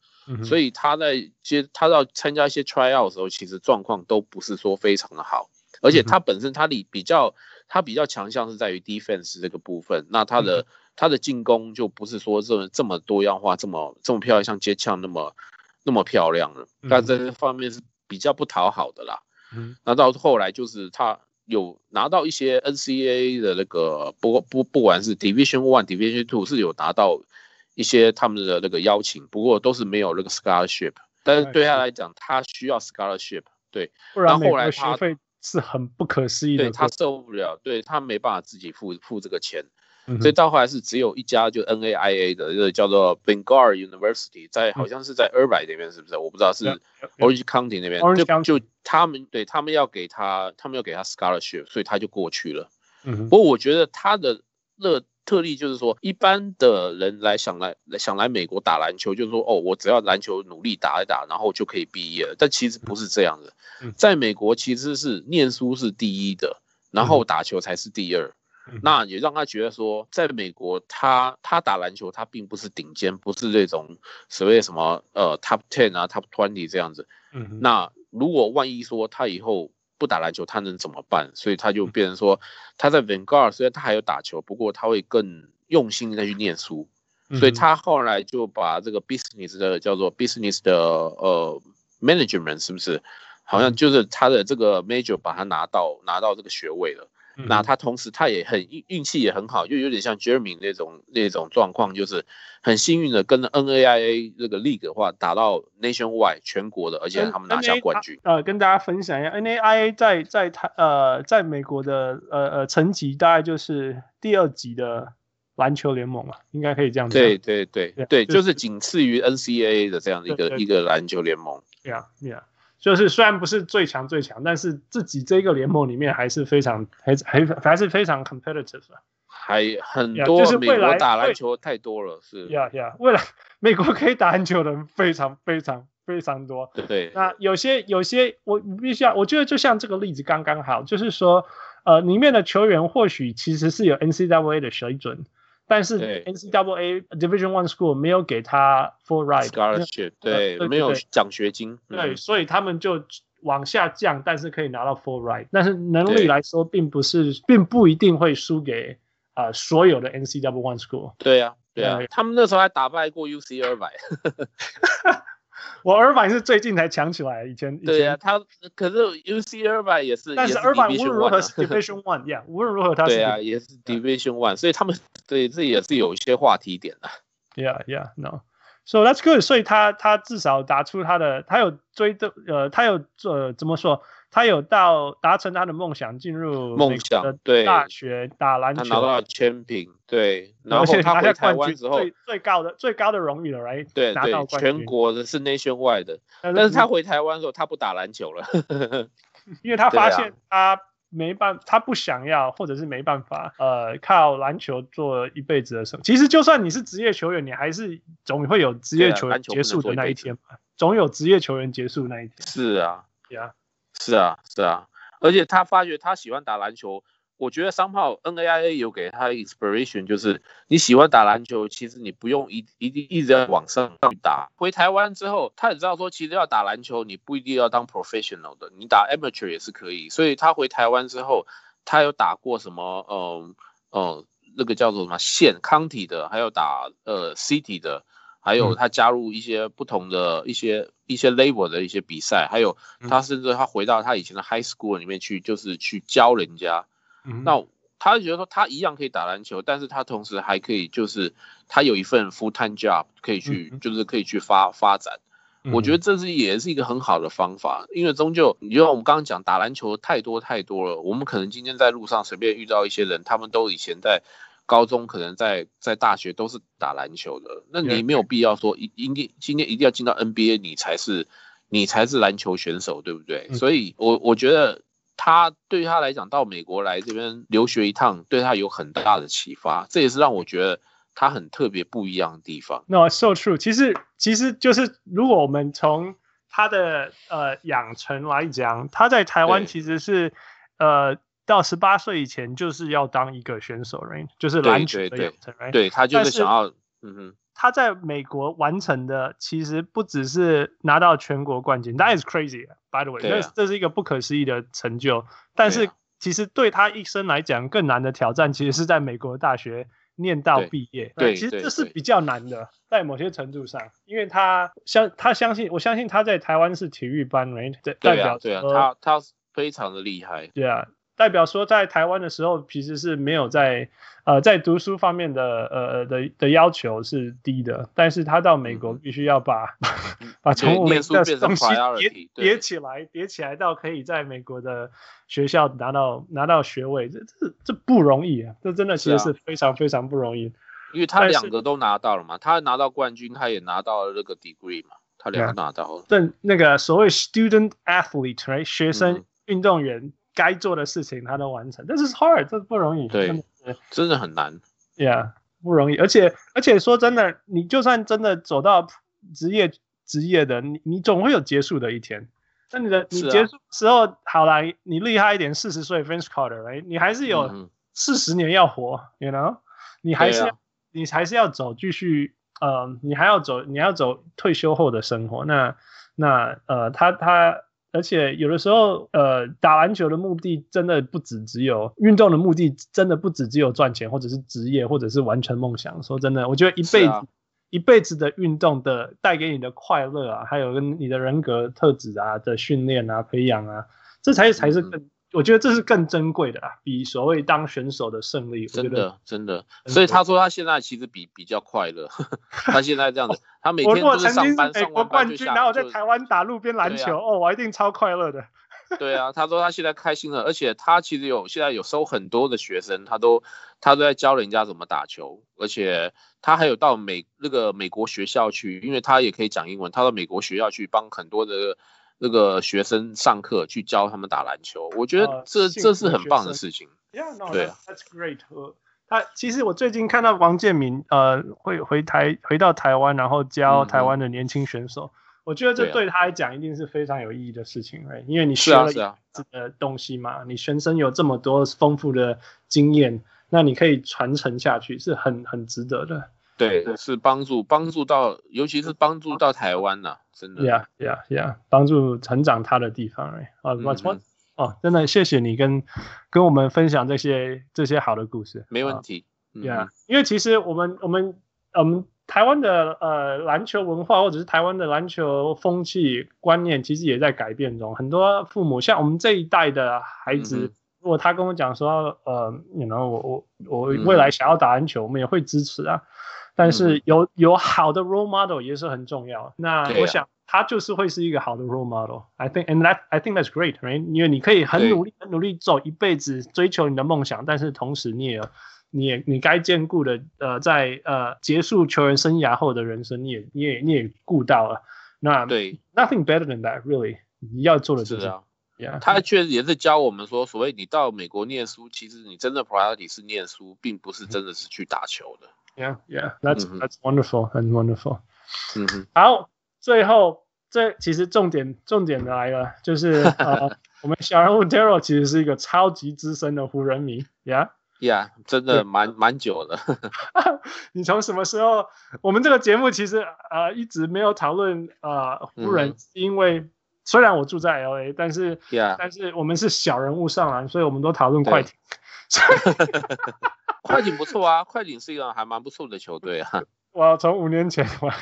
所以他在接他要参加一些 tryout 的时候，其实状况都不是说非常的好。而且他本身他里比较他比较强项是在于 defense 这个部分，那他的他的进攻就不是说这么这么多样化，这么这么漂亮，像接枪那么那么漂亮了。但在这方面是比较不讨好的啦。嗯，那到后来就是他有拿到一些 NCAA 的那个，不不不管是 Division One、Division Two 是有拿到一些他们的那个邀请，不过都是没有那个 scholarship。但是对他来讲，他需要 scholarship，对，不然后来学费是很不可思议的，对他受不了，对他没办法自己付付这个钱。所以到后来是只有一家就 NAIA 的，就是叫做 Vanguard University，在好像是在 Irvine 那边，是不是？我不知道是 Orange County 那边，就就他们对他们要给他，他们要给他 scholarship，所以他就过去了。不过我觉得他的乐特例就是说，一般的人来想来想来美国打篮球，就是说哦，我只要篮球努力打一打，然后就可以毕业了。但其实不是这样的，在美国其实是念书是第一的，然后打球才是第二。那也让他觉得说，在美国他，他他打篮球，他并不是顶尖，不是这种所谓什么呃 top ten 啊 top twenty 这样子。嗯，那如果万一说他以后不打篮球，他能怎么办？所以他就变成说，他在 Vanguard 虽然他还有打球，不过他会更用心的去念书。所以他后来就把这个 business 的叫做 business 的呃 management 是不是？好像就是他的这个 major 把他拿到拿到这个学位了。嗯、那他同时他也很运运气也很好，就有点像 Jeremy 那种那种状况，就是很幸运的跟 NAIA 这个 League 的话打到 Nationwide 全国的，而且他们拿下冠军。呃，跟大家分享一下，NAIA 在在台呃在美国的呃呃层级大概就是第二级的篮球联盟嘛，应该可以这样讲。对对对对，就是仅次于 NCAA 的这样的一个一个篮球联盟。Yeah yeah。就是虽然不是最强最强，但是自己这个联盟里面还是非常还还还是非常 competitive 的，还很多。就是未来打篮球太多了，是。呀呀，未来 美国可以打篮球的人非常非常非常多。对对。那有些有些我必须要，我觉得就像这个例子刚刚好，就是说，呃，里面的球员或许其实是有 NCAA 的水准。但是 NCAA Division One School 没有给他 full ride scholarship，对，没有奖学金，对，所以他们就往下降，但是可以拿到 full ride。但是能力来说，并不是，并不一定会输给啊、呃、所有的 NCAA One School。对呀、啊，对呀、啊，他们那时候还打败过 UC 二百。我耳板是最近才强起来，以前，以前对呀、啊，他可是 UC 耳板也是，但是耳板无论如何是 Division One，yeah，，无论如何他是对啊，也是 Division One，所以他们对这也是有一些话题点的。Yeah, yeah, no. So that's good. 所以他他至少打出他的，他有追的，呃，他有呃怎么说？他有到达成他的梦想，进入梦想对大学打篮球，他拿到签评，对，然后他回台湾之后，最最高的最高的荣誉了，right？对对，全国的是 Nationwide 的，但是他回台湾的时候，他不打篮球了，因为他发现他没办法，他不想要，或者是没办法，呃，靠篮球做一辈子的生。其实就算你是职业球员，你还是总会有职业球员结束的那一天嘛，总有职业球员结束那一天。是啊，对啊。是啊，是啊，而且他发觉他喜欢打篮球，我觉得商炮 NAIA 有给他 inspiration，就是你喜欢打篮球，其实你不用一一定一直要往上去打。回台湾之后，他也知道说，其实要打篮球，你不一定要当 professional 的，你打 amateur 也是可以。所以他回台湾之后，他有打过什么，嗯嗯，那个叫做什么县 county 的，还有打呃 city 的。还有他加入一些不同的一些一些 label 的一些比赛，还有他甚至他回到他以前的 high school 里面去，就是去教人家。那他就觉得说他一样可以打篮球，但是他同时还可以就是他有一份 full time job 可以去，就是可以去发发展。我觉得这是也是一个很好的方法，因为终究你就像我们刚刚讲打篮球太多太多了，我们可能今天在路上随便遇到一些人，他们都以前在。高中可能在在大学都是打篮球的，那你没有必要说一一定今天一定要进到 NBA 你才是你才是篮球选手，对不对？嗯、所以我我觉得他对于他来讲到美国来这边留学一趟，对他有很大的启发，这也是让我觉得他很特别不一样的地方。No, so true。其实其实就是如果我们从他的呃养成来讲，他在台湾其实是呃。到十八岁以前就是要当一个选手，right? 就是篮球的养成，right? 对，对，对，他就是想要，嗯哼。他在美国完成的其实不只是拿到全国冠军，That is crazy, by the way，这、啊、这是一个不可思议的成就。但是其实对他一生来讲，更难的挑战其实是在美国大学念到毕业。对，其实这是比较难的，在某些程度上，因为他相他相信，我相信他在台湾是体育班，right? 代表对啊，对啊，他他非常的厉害，对啊。代表说，在台湾的时候，其实是没有在呃在读书方面的呃的的要求是低的，但是他到美国必须要把、嗯、把从我们的东西叠叠起来，叠起来到可以在美国的学校拿到拿到学位，这这这不容易啊！这真的其实是非常非常不容易，啊、因为他两个都拿到了嘛，他拿到冠军，他也拿到了那个 degree 嘛，他两个拿到了。但、那个所谓 student athlete，right？学生运动员。嗯该做的事情他都完成，但是 hard，这不容易，对，真的，很难，Yeah，不容易。而且而且说真的，你就算真的走到职业职业的，你你总会有结束的一天。那你的你结束时候，啊、好啦，你厉害一点，四十岁 Vince Carter，right？你还是有四十年要活、嗯、，you know？你还是、啊、你还是要走，继续，呃，你还要走，你要走退休后的生活。那那呃，他他。而且有的时候，呃，打篮球的目的真的不只只有运动的目的，真的不只只有赚钱，或者是职业，或者是完成梦想。说真的，我觉得一辈子、啊、一辈子的运动的带给你的快乐啊，还有跟你的人格特质啊的训练啊、培养啊，这才才是更我觉得这是更珍贵的啊，比所谓当选手的胜利。真的，真的。所以他说他现在其实比比较快乐。他现在这样子，他每天都是上班，上完班就下。然后在台湾打路边篮球，哦，我一定超快乐的。对啊，他说他现在开心了，而且他其实有现在有收很多的学生，他都他都在教人家怎么打球，而且他还有到美那个美国学校去，因为他也可以讲英文，他到美国学校去帮很多的。那个学生上课去教他们打篮球，我觉得这这是很棒的事情。Yeah, no, 对，That's great。他其实我最近看到王建民呃会回台回到台湾，然后教台湾的年轻选手，嗯、我觉得这对他来讲一定是非常有意义的事情，因为你学了这个东西嘛，啊啊、你全身有这么多丰富的经验，那你可以传承下去，是很很值得的。对，是帮助帮助到，尤其是帮助到台湾呐、啊，真的。Yeah, yeah, yeah，帮助成长他的地方哎。啊，What's what？哦，真的谢谢你跟跟我们分享这些这些好的故事。没问题。Uh, yeah，、嗯、因为其实我们我们我们台湾的呃篮球文化或者是台湾的篮球风气观念，其实也在改变中。很多父母像我们这一代的孩子，嗯、如果他跟我讲说，呃，你 you know 我我我未来想要打篮球，嗯、我们也会支持啊。但是有有好的 role model 也是很重要。那我想他就是会是一个好的 role model。I think and that I think that's great, right？因为你可以很努力很努力走一辈子追求你的梦想，但是同时你也你也你该兼顾的呃在呃结束球员生涯后的人生，你也你也你也顾到了。那对，nothing better than that really。你要做的就是这样。Yeah, 他确实也是教我们说，所谓你到美国念书，其实你真的 priority 是念书，并不是真的是去打球的。Yeah, yeah, that's that's wonderful, and wonderful. 嗯哼，好，最后这其实重点重点来了，就是呃，我们小人物 Daryl 其实是一个超级资深的湖人迷，Yeah，Yeah，真的蛮蛮久了。你从什么时候？我们这个节目其实呃一直没有讨论呃湖人，因为虽然我住在 LA，但是 Yeah，但是我们是小人物上篮，所以我们都讨论快艇。快艇不错啊，快艇是一个还蛮不错的球队啊。我从五年前玩。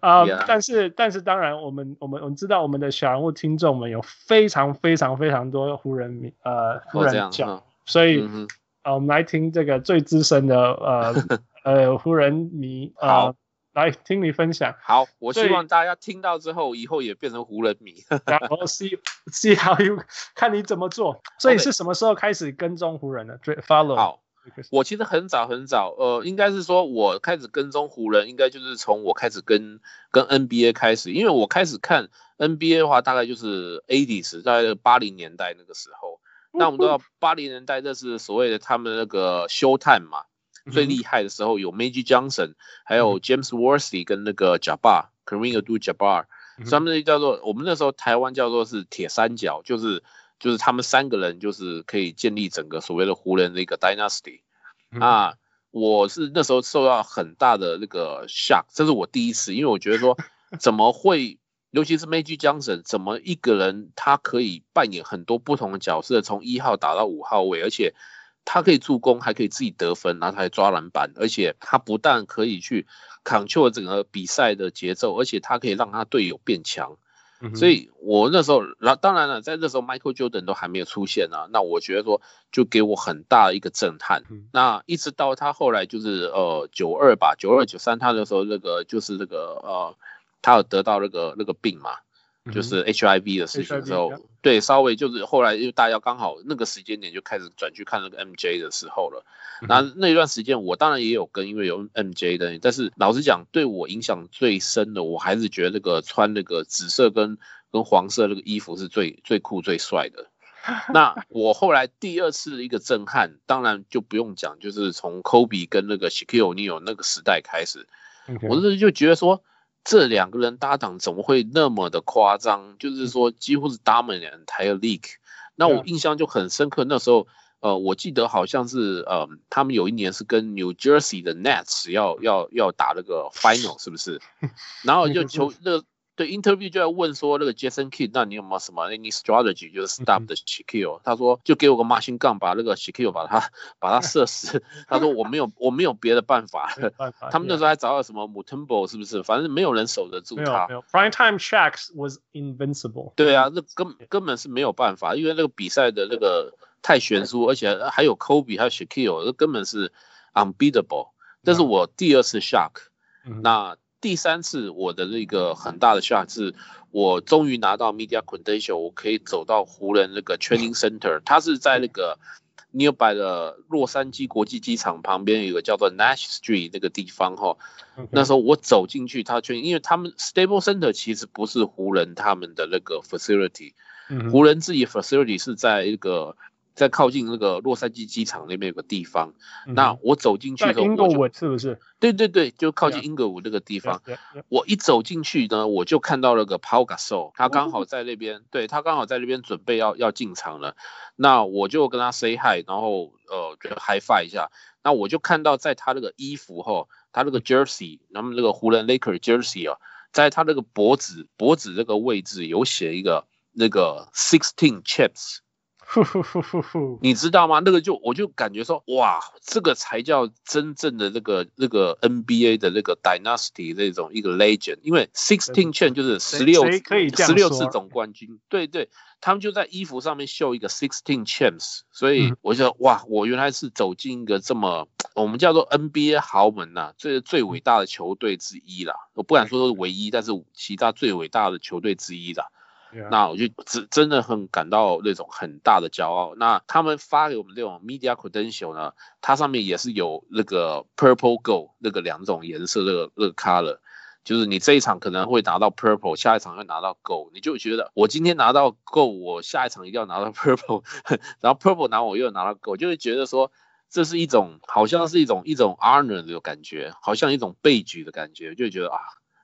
啊，但是但是当然，我们我们我们知道我们的小人物听众们有非常非常非常多湖人迷呃湖人教，哦、所以、嗯、呃我们来听这个最资深的呃 呃湖人迷啊、来听你分享。好，我希望大家听到之后以后也变成湖人迷。然后 see see how you 看你怎么做。所以是什么时候开始跟踪湖人的？追 follow。好。我其实很早很早，呃，应该是说，我开始跟踪湖人，应该就是从我开始跟跟 NBA 开始，因为我开始看 NBA 的话，大概就是 80s，在八零年代那个时候。那我们都知道，八零年代这是所谓的他们那个 Showtime 嘛，最厉害的时候有 Magic Johnson，还有 James Worthy 跟那个 Jabbar，Kareem Abdul-Jabbar，他们那叫做我们那时候台湾叫做是铁三角，就是。就是他们三个人，就是可以建立整个所谓的湖人的一个 dynasty。啊，我是那时候受到很大的那个 shock，这是我第一次，因为我觉得说，怎么会，尤其是 Magic Johnson，怎么一个人他可以扮演很多不同的角色，从一号打到五号位，而且他可以助攻，还可以自己得分，然后他还抓篮板，而且他不但可以去 control 整个比赛的节奏，而且他可以让他队友变强。所以，我那时候，然当然了，在那时候，Michael Jordan 都还没有出现呢、啊。那我觉得说，就给我很大的一个震撼。那一直到他后来就是呃九二吧，九二九三，他的时候那个就是那个呃，他有得到那个那个病嘛。就是 HIV 的事情之后，对，稍微就是后来又大家刚好那个时间点就开始转去看那个 MJ 的时候了。那那一段时间我当然也有跟，因为有 MJ 的，但是老实讲，对我影响最深的，我还是觉得那个穿那个紫色跟跟黄色那个衣服是最最酷最帅的。那 我后来第二次一个震撼，当然就不用讲，就是从 Kobe 跟那个 Shaquille O'Neal 那个时代开始，我是就觉得说。这两个人搭档怎么会那么的夸张？就是说，几乎是 dominant entire league。那我印象就很深刻。那时候，呃，我记得好像是，呃，他们有一年是跟 New Jersey 的 Nets 要要要打那个 final，是不是？然后就球那个。对，interview 就要问说那个 Jason Kidd，那你有没有什么 any strategy 就是 stop the Shaquille？、嗯、他说就给我个 machine gun，把那个 Shaquille 把他把他射死。他说我没有我没有别的办法。办法他们那时候还找到什么 Mutombo 是不是？反正没有人守得住他。没有，没有 Prime time Shaq was invincible。对啊，那根根本是没有办法，因为那个比赛的那个太悬殊，而且还有 Kobe 还有 Shaquille，那根本是 unbeatable。这是我第二次 shock，、嗯、那第三次我的那个很大的 shock 是，我终于拿到 media credential，我可以走到湖人那个 training center，它是在那个 nearby 的洛杉矶国际机场旁边有个叫做 Nash Street 那个地方哈。那时候我走进去，他确因为他们 Staples Center 其实不是湖人他们的那个 facility，湖人自己 facility 是在一个。在靠近那个洛杉矶机场那边有个地方，嗯、那我走进去的时候，英格伍是不是？对对对，就靠近英格伍那个地方。Yeah. Yeah. Yeah. 我一走进去呢，我就看到了个 Paul Gasol，他刚好在那边，哦、对他刚好在那边准备要要进场了。那我就跟他 say hi，然后呃，就 high five 一下。那我就看到在他那个衣服后，他那个 jersey，那么那个湖人 Laker jersey 啊，在他那个脖子脖子这个位置有写一个那个 sixteen chips。你知道吗？那个就我就感觉说，哇，这个才叫真正的那个那个 NBA 的那个 dynasty 那种一个 legend，因为 sixteen chain 就是十六十六次总冠军，对对，他们就在衣服上面绣一个 sixteen champs，所以我就说哇，我原来是走进一个这么我们叫做 NBA 豪门呐、啊，最最伟大的球队之一啦，我不敢说都是唯一，但是其他最伟大的球队之一啦。那我就真真的很感到那种很大的骄傲。那他们发给我们这种 media credential 呢，它上面也是有那个 purple go 那个两种颜色，那个那个 color，就是你这一场可能会拿到 purple，下一场会拿到 go，你就觉得我今天拿到 go，我下一场一定要拿到 purple，然后 purple 拿我又拿到 go，就会觉得说这是一种好像是一种一种 honor 的感觉，好像一种被举的感觉，就觉得啊，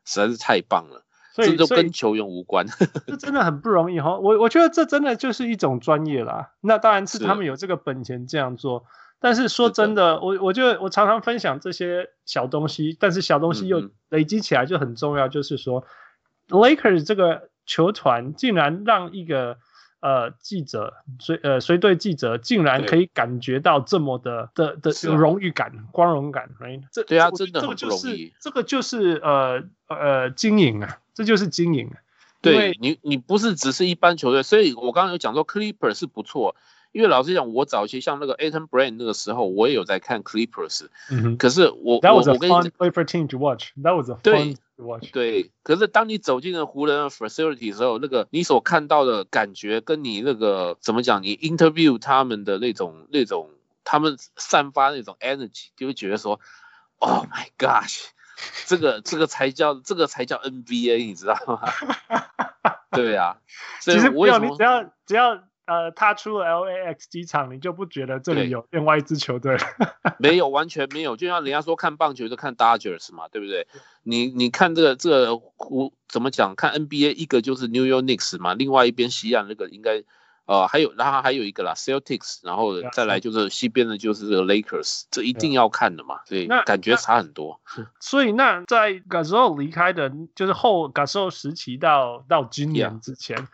实在是太棒了。所以这都跟球员无关，这真的很不容易哈。我我觉得这真的就是一种专业啦。那当然是他们有这个本钱这样做。但是说真的，我我觉得我常常分享这些小东西，但是小东西又累积起来就很重要。就是说，Lakers 这个球团竟然让一个呃记者随呃随队记者竟然可以感觉到这么的的的荣誉感、光荣感，right？这对啊，真的很不容易。这个就是呃呃经营啊。这就是经营，对你，你不是只是一般球队，所以我刚刚有讲说 Clippers 是不错，因为老实讲，我早期像那个 Elton Brand 那个时候，我也有在看 Clippers，嗯哼，可是我我我跟你讲，favorite team to watch，that was a fun to watch，对，可是当你走进了湖人的 facility 的时候，那个你所看到的感觉，跟你那个怎么讲，你 interview 他们的那种那种，他们散发那种 energy，就会觉得说，Oh my gosh。这个这个才叫这个才叫 NBA，你知道吗？对啊，其实不要你只要只要呃踏出了 LAX 机场，你就不觉得这里有另外一支球队了。没有，完全没有。就像人家说看棒球就看 Dodgers 嘛，对不对？你你看这个这个我怎么讲？看 NBA 一个就是 New York Knicks 嘛，另外一边西岸那个应该。呃，还有，然后还有一个啦，Celtics，然后再来就是西边的，就是这个 Lakers，这一定要看的嘛，所以感觉差很多。所以那在 Gasol 离开的，就是后 Gasol 时期到到今年之前，yeah.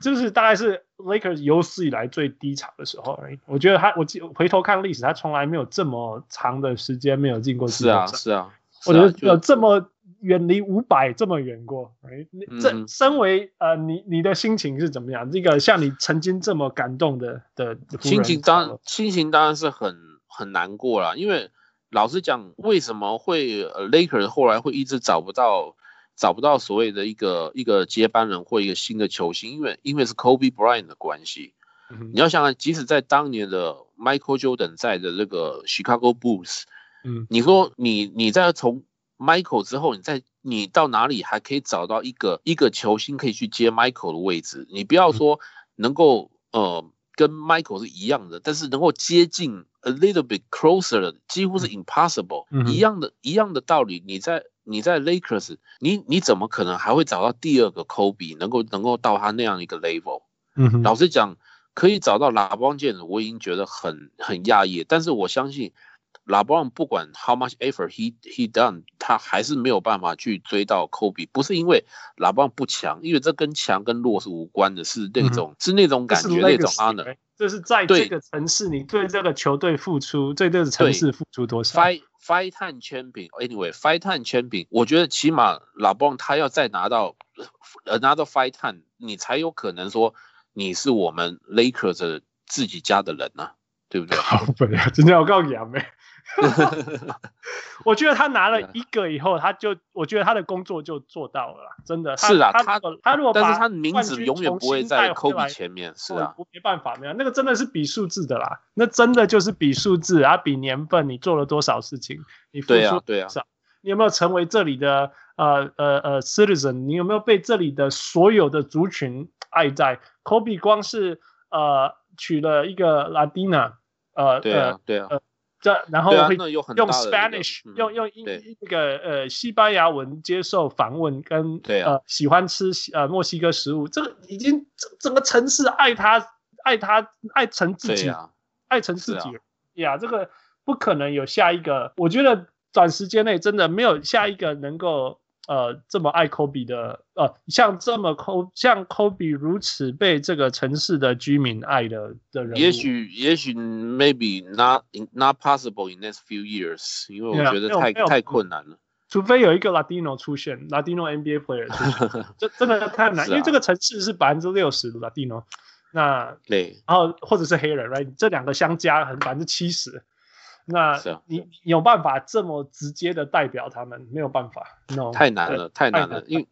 就是大概是 Lakers 有史以来最低潮的时候而已。我觉得他，我记回头看历史，他从来没有这么长的时间没有进过季后赛。是啊，是啊，我觉得有这么。远离五百这么远过，哎，这身为呃，你你的心情是怎么样？这个像你曾经这么感动的的心情，当心情当然是很很难过了。因为老实讲，为什么会 Lakers 后来会一直找不到找不到所谓的一个一个接班人或一个新的球星？因为因为是 Kobe Bryant 的关系。嗯、你要想想，即使在当年的 Michael Jordan 在的这个 Chicago Bulls，嗯，你说你你在从 Michael 之后，你在你到哪里还可以找到一个一个球星可以去接 Michael 的位置？你不要说能够呃跟 Michael 是一样的，但是能够接近 a little bit closer 的，几乎是 impossible。嗯、一样的一样的道理，你在你在 Lakers，你你怎么可能还会找到第二个 Kobe 能够能够到他那样一个 level？嗯，老实讲，可以找到拉邦健，我已经觉得很很讶异，但是我相信。LeBron 不管 how much effort he he done，他还是没有办法去追到 Kobe。不是因为 LeBron 不强，因为这跟强跟弱是无关的，是那种、嗯、是那种感觉，那种 honor。这是在这个城市，你对这个球队付出，对这个城市付出多少？Five five time champion，anyway，five time champion，我觉得起码 LeBron 他要再拿到 another five time，你才有可能说你是我们 Lakers 自己家的人呐、啊，对不对？好笨啊，真的要告杨梅。我觉得他拿了一个以后，他就我觉得他的工作就做到了，真的。是啊，他他如果但是他的名字永远不会在 Kobe 前面，是啊，没办法，没有那个真的是比数字的啦，那真的就是比数字啊，比年份，你做了多少事情，你付出多少，对啊，你有没有成为这里的呃呃呃 citizen？你有没有被这里的所有的族群爱在？Kobe 光是呃娶了一个 Latina，呃，对啊，对啊。这然后会用 Spanish，、啊、用用英那个呃西班牙文接受访问，跟呃喜欢吃呃墨西哥食物，这个已经整整个城市爱他爱他爱成自己，啊、爱成自己呀、啊，这个不可能有下一个，我觉得短时间内真的没有下一个能够。呃，这么爱 Kobe 的，呃，像这么 Kobe 像 Kobe 如此被这个城市的居民爱的的人，也许也许 maybe not not possible in next few years，因为我觉得太太困难了。除非有一个 Latino 出现，Latino NBA player 出现，这真的太难，啊、因为这个城市是百分之六十的 Latino，那对，然后或者是黑人，right，这两个相加很百分之七十。那你你有办法这么直接的代表他们？没有办法，no，太难了，太难了，因为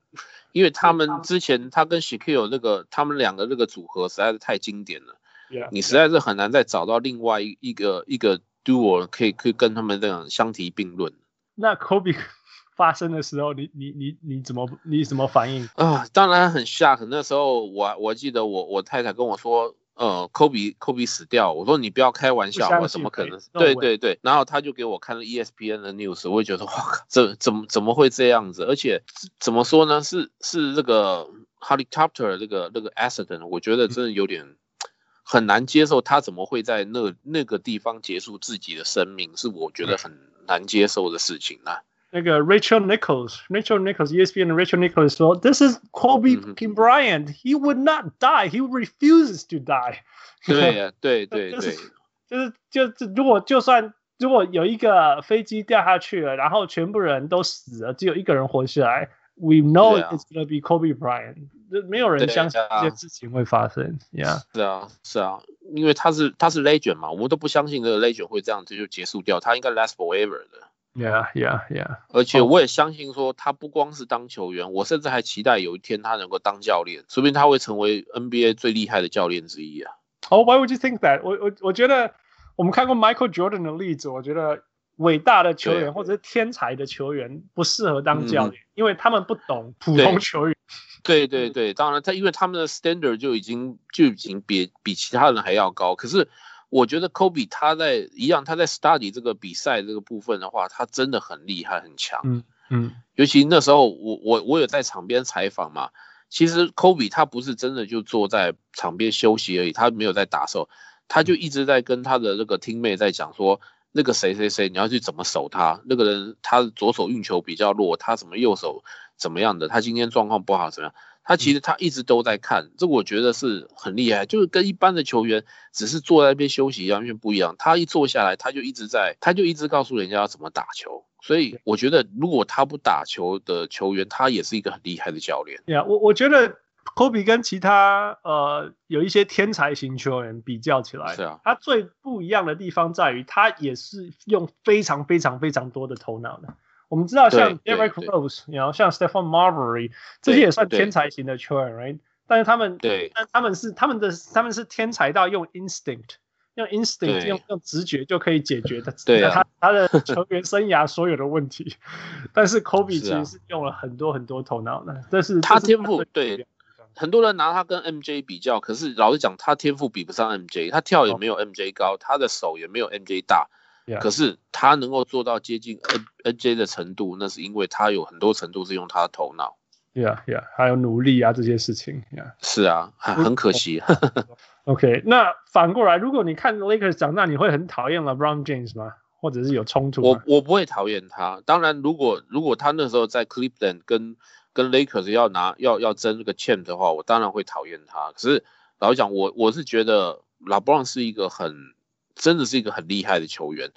因为他们之前他跟 Shaquille 那个他们两个那个组合实在是太经典了，yeah, 你实在是很难再找到另外一一个一个 duo 可以可以跟他们这样相提并论。那 Kobe 发生的时候，你你你你怎么你怎么反应啊？当然很 shock，那时候我我记得我我太太跟我说。呃，科比科比死掉，我说你不要开玩笑，我怎么可能？对对对，然后他就给我看了 ESPN 的 news，我也觉得哇靠，这怎么怎么会这样子？而且怎么说呢？是是这个 helicopter 这个那个 accident，我觉得真的有点很难接受，他怎么会在那那个地方结束自己的生命？是我觉得很难接受的事情啊。那个 Rachel Nichols，Rachel Nichols，ESPN 的 Rachel Nichols 说，This is Kobe Bryant，he would not die，he refuses to die。对呀，对对对，就是就是就如果就算如果有一个飞机掉下去了，然后全部人都死了，只有一个人活下来，We know it's gonna be Kobe Bryant。没有人相信这些事情会发生。Yeah，是啊是啊，因为他是他是 Legend 嘛，我们都不相信这个 Legend 会这样子就结束掉，他应该 last forever 的。 Yeah, yeah, yeah. 而且我也相信说，他不光是当球员，我甚至还期待有一天他能够当教练，说不定他会成为 NBA 最厉害的教练之一啊。Oh, why would you think that? 我我我觉得我们看过 Michael Jordan 的例子，我觉得伟大的球员或者是天才的球员不适合当教练，嗯、因为他们不懂普通球员。对对对，当然他因为他们的 standard 就已经就已经比比其他人还要高，可是。我觉得 Kobe 他在一样，他在 study 这个比赛这个部分的话，他真的很厉害很强。嗯嗯，尤其那时候我我我有在场边采访嘛，其实 Kobe 他不是真的就坐在场边休息而已，他没有在打的时候，他就一直在跟他的那个 teammate 在讲说，那个谁谁谁你要去怎么守他，那个人他左手运球比较弱，他什么右手怎么样的，他今天状况不好怎么样。他其实他一直都在看，这我觉得是很厉害，就是跟一般的球员只是坐在那边休息完全不一样。他一坐下来，他就一直在，他就一直告诉人家要怎么打球。所以我觉得，如果他不打球的球员，他也是一个很厉害的教练。对啊，我我觉得科比跟其他呃有一些天才型球员比较起来，是啊，他最不一样的地方在于，他也是用非常非常非常多的头脑的。我们知道像 Derrick Rose，然后像 Stephon Marbury，这些也算天才型的球员，right？但是他们，对，但他们是他们的他们是天才到用 instinct，用 instinct，用用直觉就可以解决的，对啊，他他的球员生涯所有的问题。但是 Kobe 其实是用了很多很多头脑的，但是他天赋。对，很多人拿他跟 MJ 比较，可是老实讲，他天赋比不上 MJ，他跳也没有 MJ 高，他的手也没有 MJ 大。可是他能够做到接近 N N J 的程度，那是因为他有很多程度是用他的头脑。Yeah, yeah，还有努力啊这些事情。Yeah. 是啊，很可惜。OK，那反过来，如果你看 Lakers 长大，你会很讨厌 LeBron James 吗？或者是有冲突？我我不会讨厌他。当然，如果如果他那时候在 Cleveland 跟跟 Lakers 要拿要要争这个 champ 的话，我当然会讨厌他。可是老实讲，我我是觉得 LeBron 是一个很真的是一个很厉害的球员，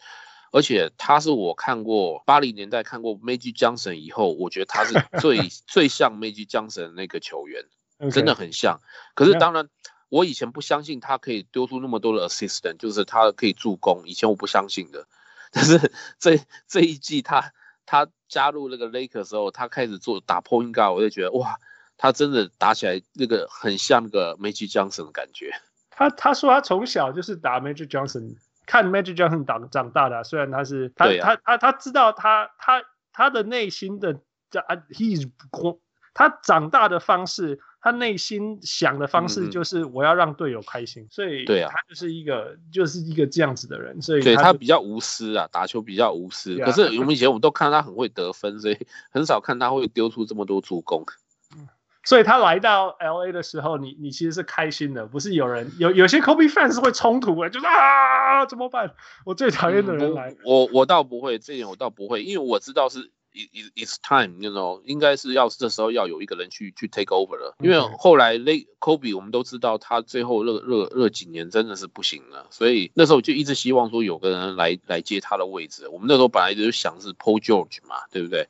而且他是我看过八零年代看过 Magic Johnson 以后，我觉得他是最 最像 Magic Johnson 那个球员，Okay. 真的很像。可是当然。我以前不相信他可以丢出那么多的 assistant，就是他可以助攻。以前我不相信的，但是这这一季他他加入那个 Lakers 的时候，他开始做打 point guard，我就觉得哇，他真的打起来那个很像那个 Magic Johnson 的感觉。他他说他从小就是打 Magic Johnson，看 Magic Johnson 长长大的。虽然他是他、啊、他他他知道他他他的内心的啊，he's 他长大的方式。他内心想的方式就是我要让队友开心，嗯、所以对啊，他就是一个就是一个这样子的人，所以他，对他比较无私啊，打球比较无私。可是我们以前我们都看他很会得分，所以很少看他会丢出这么多助攻。所以他来到 LA 的时候，你你其实是开心的，不是有人有有些 Kobe fans 会冲突的，就是啊怎么办？我最讨厌的人来，嗯、我我倒不会，这点我倒不会，因为我知道是。It, it's time，you know，应该是要这时候要有一个人去去 take over 了，因为后来 Lake Kobe 我们都知道他最后热热热几年真的是不行了，所以那时候就一直希望说有个人来来接他的位置。我们那时候本来就想是 Paul George 嘛，对不对？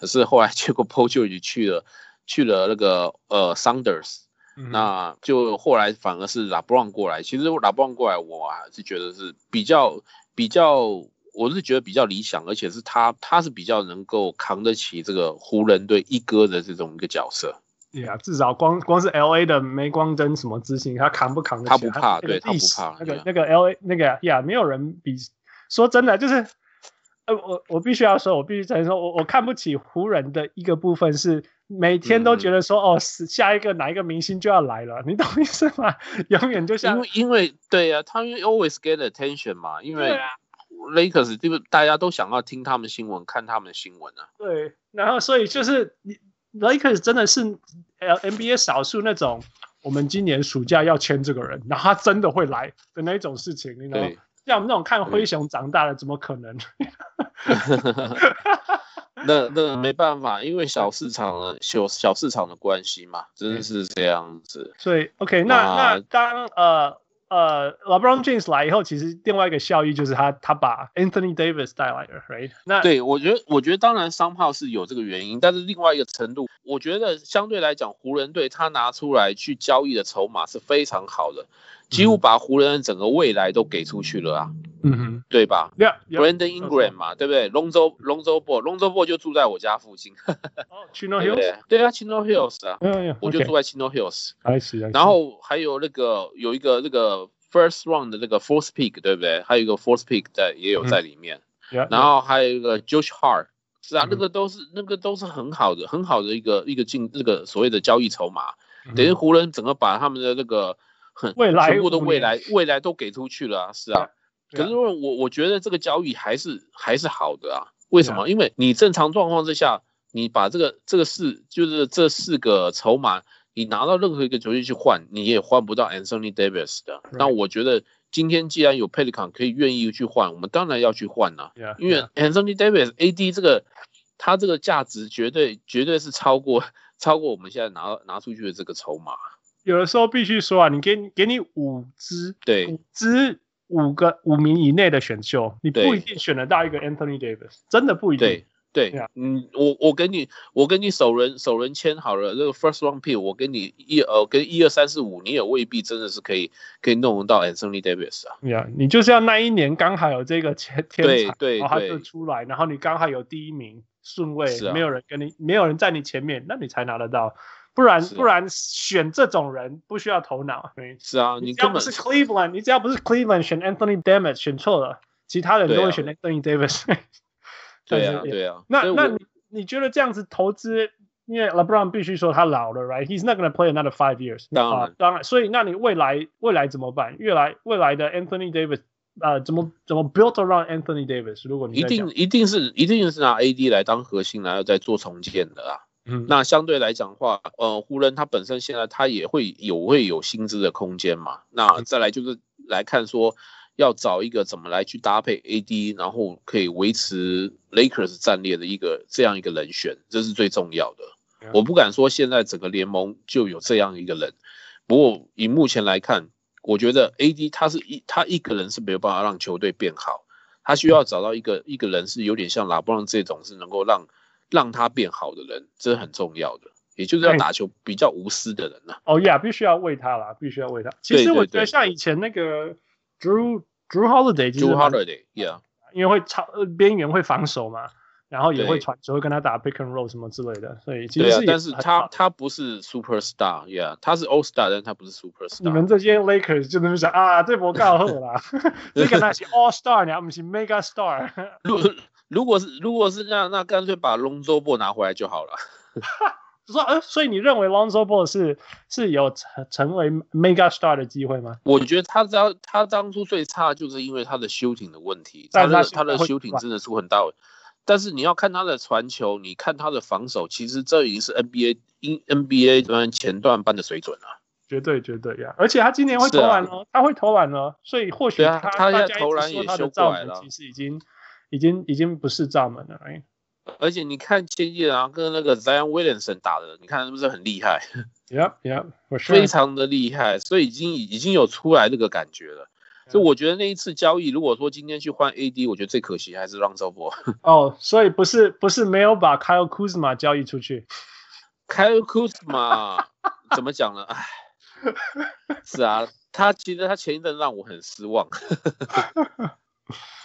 可是后来结果 Paul George 去了去了那个呃 Saunders，那就后来反而是 LeBron 过来。其实 LeBron 过来，我还是觉得是比较比较。我是觉得比较理想，而且是他，他是比较能够扛得起这个湖人队一哥的这种一个角色。对啊，至少光光是 L A 的镁光灯什么之星，他扛不扛得起？他不怕，对，他不怕。那个那个 L A 那个呀，没有人比。说真的，就是呃，我我必须要说，我必须承认说，我我看不起湖人的一个部分是每天都觉得说，嗯、哦，下一个哪一个明星就要来了，你懂意思吗？永远就像因为因为对呀、啊，他们 always get attention 嘛，因为。Lakers 这个大家都想要听他们新闻，看他们的新闻啊。对，然后所以就是你 Lakers 真的是 NBA 少数那种，我们今年暑假要签这个人，然后他真的会来的那种事情，你知道吗？像我们那种看灰熊长大的，怎么可能？那那没办法，因为小市场的小小市场的关系嘛，真的是这样子。所以 OK，那那当呃。呃，LeBron James 来以后，其实另外一个效益就是他他把 Anthony Davis 带来了，right？那对我觉得，我觉得当然商炮是有这个原因，但是另外一个程度，我觉得相对来讲，湖人队他拿出来去交易的筹码是非常好的。几乎把湖人的整个未来都给出去了啊，嗯哼，对吧？Yeah，Brandon Ingram 嘛，对不对？Lonzo Lonzo Ball，Lonzo Ball 就住在我家附近。Hills。对啊，Chino Hills 啊，我就住在 Chino Hills。然后还有那个有一个那个 First Round 的那个 Fourth Pick，对不对？还有一个 Fourth Pick 在也有在里面。然后还有一个 Josh Hart，是啊，那个都是那个都是很好的很好的一个一个进那个所谓的交易筹码，等于湖人整个把他们的那个。未来全部的未来未来都给出去了啊，是啊。可是我我觉得这个交易还是还是好的啊。为什么？因为你正常状况之下，你把这个这个四就是这四个筹码，你拿到任何一个球队去换，你也换不到 Anthony Davis 的。那我觉得今天既然有 Pelican 可以愿意去换，我们当然要去换呐。因为 Anthony Davis AD 这个他这个价值绝对绝对是超过超过我们现在拿拿出去的这个筹码。有的时候必须说啊，你给给你五支，对，五支五个五名以内的选秀，你不一定选得到一个 Anthony Davis，真的不一定。对对，嗯，我我给你我给你首轮首轮签好了，这个 First Round Pick，我给你一呃跟一二三四五，你也未必真的是可以可以弄到 Anthony Davis 啊。你就是要那一年刚好有这个天天才，对对，然后他就出来，然后你刚好有第一名顺位，啊、没有人跟你没有人在你前面，那你才拿得到。不然不然选这种人不需要头脑。是啊，你只要不是 Cleveland，你只要不是 Cleveland 选 Anthony Davis 选错了，其他人都会选 Anthony Davis。对啊，对啊。那那你你觉得这样子投资，因为 LeBron 必须说他老了，right？He's not gonna play another five years。当然，当然。所以那你未来未来怎么办？未来未来的 Anthony Davis，呃，怎么怎么 Built around Anthony Davis？如果你一定一定是一定是拿 AD 来当核心，然后再做重建的啊。嗯，那相对来讲的话，呃，湖人他本身现在他也会有会有薪资的空间嘛。那再来就是来看说，要找一个怎么来去搭配 AD，然后可以维持 Lakers 战略的一个这样一个人选，这是最重要的。我不敢说现在整个联盟就有这样一个人，不过以目前来看，我觉得 AD 他是一他一个人是没有办法让球队变好，他需要找到一个一个人是有点像拉布朗这种是能够让让他变好的人，这是很重要的，也就是要打球比较无私的人呐。哦呀，必须要为他啦，必须要为他。其实我觉得像以前那个 Drew Drew Holiday，Drew Holiday，yeah，因为会超边缘会防守嘛。然后也会传球，会跟他打 pick and roll 什么之类的，所以其实是、啊、但是他他不是 super star，yeah，他是 all star，但他不是 super star。你们这些 Lakers 就那么想啊，这波告后啦，这个那是 all star，你还不是 mega star。如如果是如果是那那干脆把 Lonzo Ball 拿回来就好了。说呃，所以你认为 Lonzo Ball 是是有成成为 mega star 的机会吗？我觉得他当他当初最差就是因为他的 shooting 的问题，他的他的 shooting 真的出很大。但是你要看他的传球，你看他的防守，其实这已经是 NBA 因 NBA 端前段班的水准了。绝对绝对呀！而且他今年会投篮哦，啊、他会投篮哦，所以或许他他现在投篮也修过来了。其实已经已经已经不是炸门了。而且你看前几场跟那个 Zion Williamson 打的，你看是不是很厉害？Yeah yeah，非常的厉害，所以已经已经有出来那个感觉了。所以我觉得那一次交易，如果说今天去换 AD，我觉得最可惜还是让周博。哦，所以不是不是没有把 Kyle Kuzma 交易出去。Kyle Kuzma 怎么讲呢？哎，是啊，他其实他前一阵让我很失望。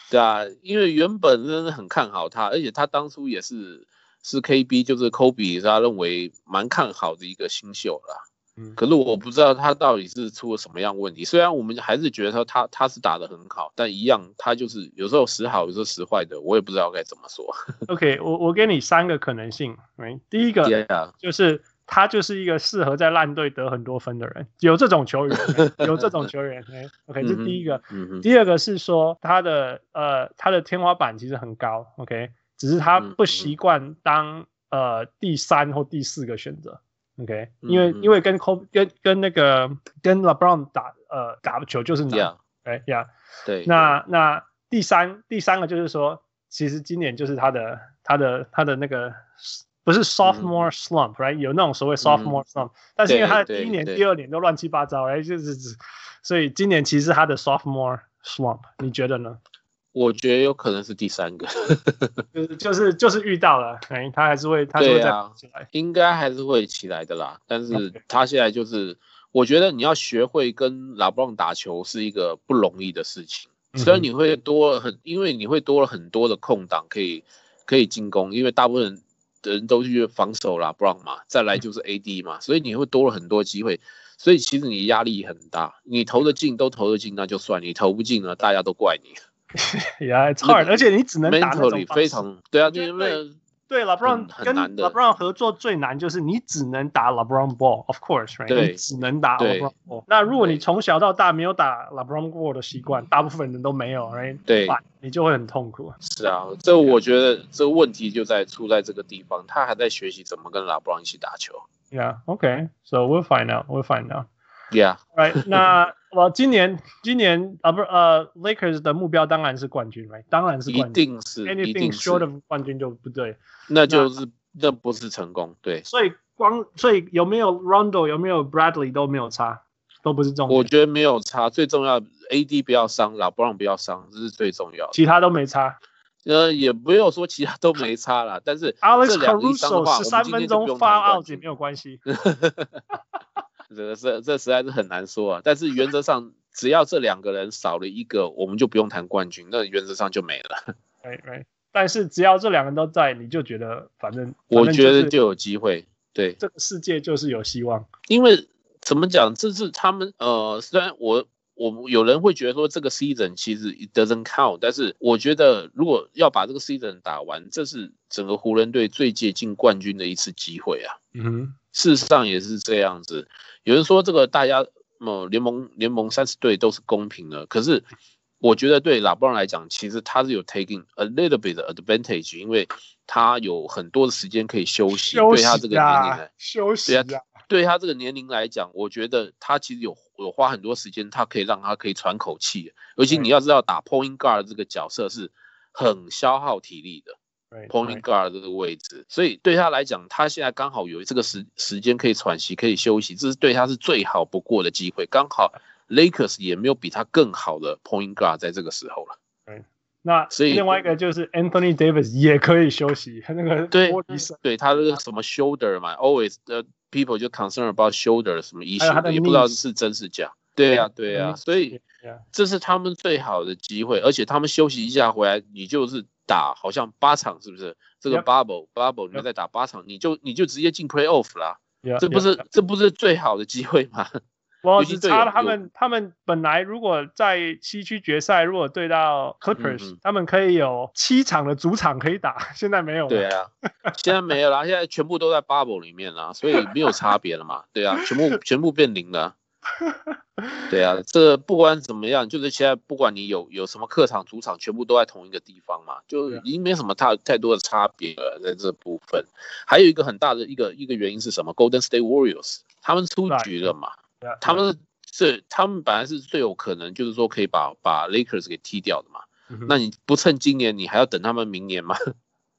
对啊，因为原本真的很看好他，而且他当初也是是 KB，就是 Kobe，他认为蛮看好的一个新秀啦。可是我不知道他到底是出了什么样问题。虽然我们还是觉得说他他是打得很好，但一样他就是有时候时好，有时候时坏的，我也不知道该怎么说。OK，我我给你三个可能性。第一个就是他就是一个适合在烂队得很多分的人，有这种球员，有这种球员。OK，这是第一个。第二个是说他的呃他的天花板其实很高。OK，只是他不习惯当呃第三或第四个选择。OK，因为、嗯、因为跟 Kobe 跟跟那个跟 LeBron 打呃打球就是难，哎呀，对，那那第三第三个就是说，其实今年就是他的他的他的那个不是 sophomore slump，right？、嗯、有那种所谓 sophomore slump，、嗯、但是因为他的第一年、第二年都乱七八糟，哎，就是所以今年其实他的 sophomore slump，你觉得呢？我觉得有可能是第三个，就是就是就是遇到了，哎，他还是会，他会再起来，应该还是会起来的啦。但是他现在就是，我觉得你要学会跟拉布朗打球是一个不容易的事情。虽然你会多很，因为你会多了很多的空档可以可以进攻，因为大部分人都去防守啦布朗嘛，再来就是 AD 嘛，所以你会多了很多机会。所以其实你压力很大，你投得进都投得进，那就算你投不进呢，大家都怪你。呀，超而且你只能打那种非常对啊，对对，LeBron 跟 LeBron 合作最难就是你只能打 LeBron ball，of course，right？你只能打 LeBron ball。那如果你从小到大没有打 LeBron ball 的习惯，大部分人都没有，right？对，你就会很痛苦。是啊，这我觉得这问题就在出在这个地方，他还在学习怎么跟 LeBron 一起打球。Yeah，OK，so we'll find out，we'll find out。Yeah，right？那。我今年 今年啊不是呃，Lakers 的目标当然是冠军，right？当然是冠军，一定是，anything short of 冠军就不对，那就是那不是成功，对。所以光所以有没有 Rondo 有没有 Bradley 都没有差，都不是重点。我觉得没有差，最重要 AD 不要伤，LeBron 不要伤，这是最重要的。其他都没差，呃，也没有说其他都没差啦，但是 Alex Caruso 十三分钟发 out 也没有关系。这这这实在是很难说啊，但是原则上只要这两个人少了一个，我们就不用谈冠军，那原则上就没了。哎哎，但是只要这两个人都在，你就觉得反正，我觉得就有机会。对，这个世界就是有希望。因为怎么讲，这是他们呃，虽然我我有人会觉得说这个 season 其实 it doesn't count，但是我觉得如果要把这个 season 打完，这是整个湖人队最接近冠军的一次机会啊。嗯哼，事实上也是这样子。有人说这个大家呃联盟联盟三十队都是公平的，可是我觉得对拉布朗来讲，其实他是有 taking a little bit of advantage，因为他有很多的时间可以休息，休息啊、对他这个年龄来休息、啊，对他对他这个年龄来讲，我觉得他其实有有花很多时间，他可以让他可以喘口气。尤其你要知道，打 point guard 这个角色是很消耗体力的。point guard 这个位置，所以对他来讲，他现在刚好有这个时时间可以喘息，可以休息，这是对他是最好不过的机会。刚好 Lakers 也没有比他更好的 point guard 在这个时候了。对，那所以另外一个就是 Anthony Davis 也可以休息，他那个对对他这个什么 shoulder 嘛，always the people 就 concern about shoulder 什么 issue，也不知道是真是假。对呀对呀，所以这是他们最好的机会，而且他们休息一下回来，你就是。打好像八场是不是？这个 bubble bubble 你们再打八场，你就你就直接进 playoff 啦，这不是这不是最好的机会吗？我只差了他们他们本来如果在西区决赛，如果对到 Clippers，他们可以有七场的主场可以打，现在没有。对啊，现在没有了，现在全部都在 bubble 里面了，所以没有差别了嘛。对啊，全部 全部变零了。对啊，这个不管怎么样，就是现在不管你有有什么客场、主场，全部都在同一个地方嘛，就已经没什么太太多的差别了，在这部分。还有一个很大的一个一个原因是什么？Golden State Warriors 他们出局了嘛？他们是他们本来是最有可能，就是说可以把把 Lakers 给踢掉的嘛。那你不趁今年，你还要等他们明年吗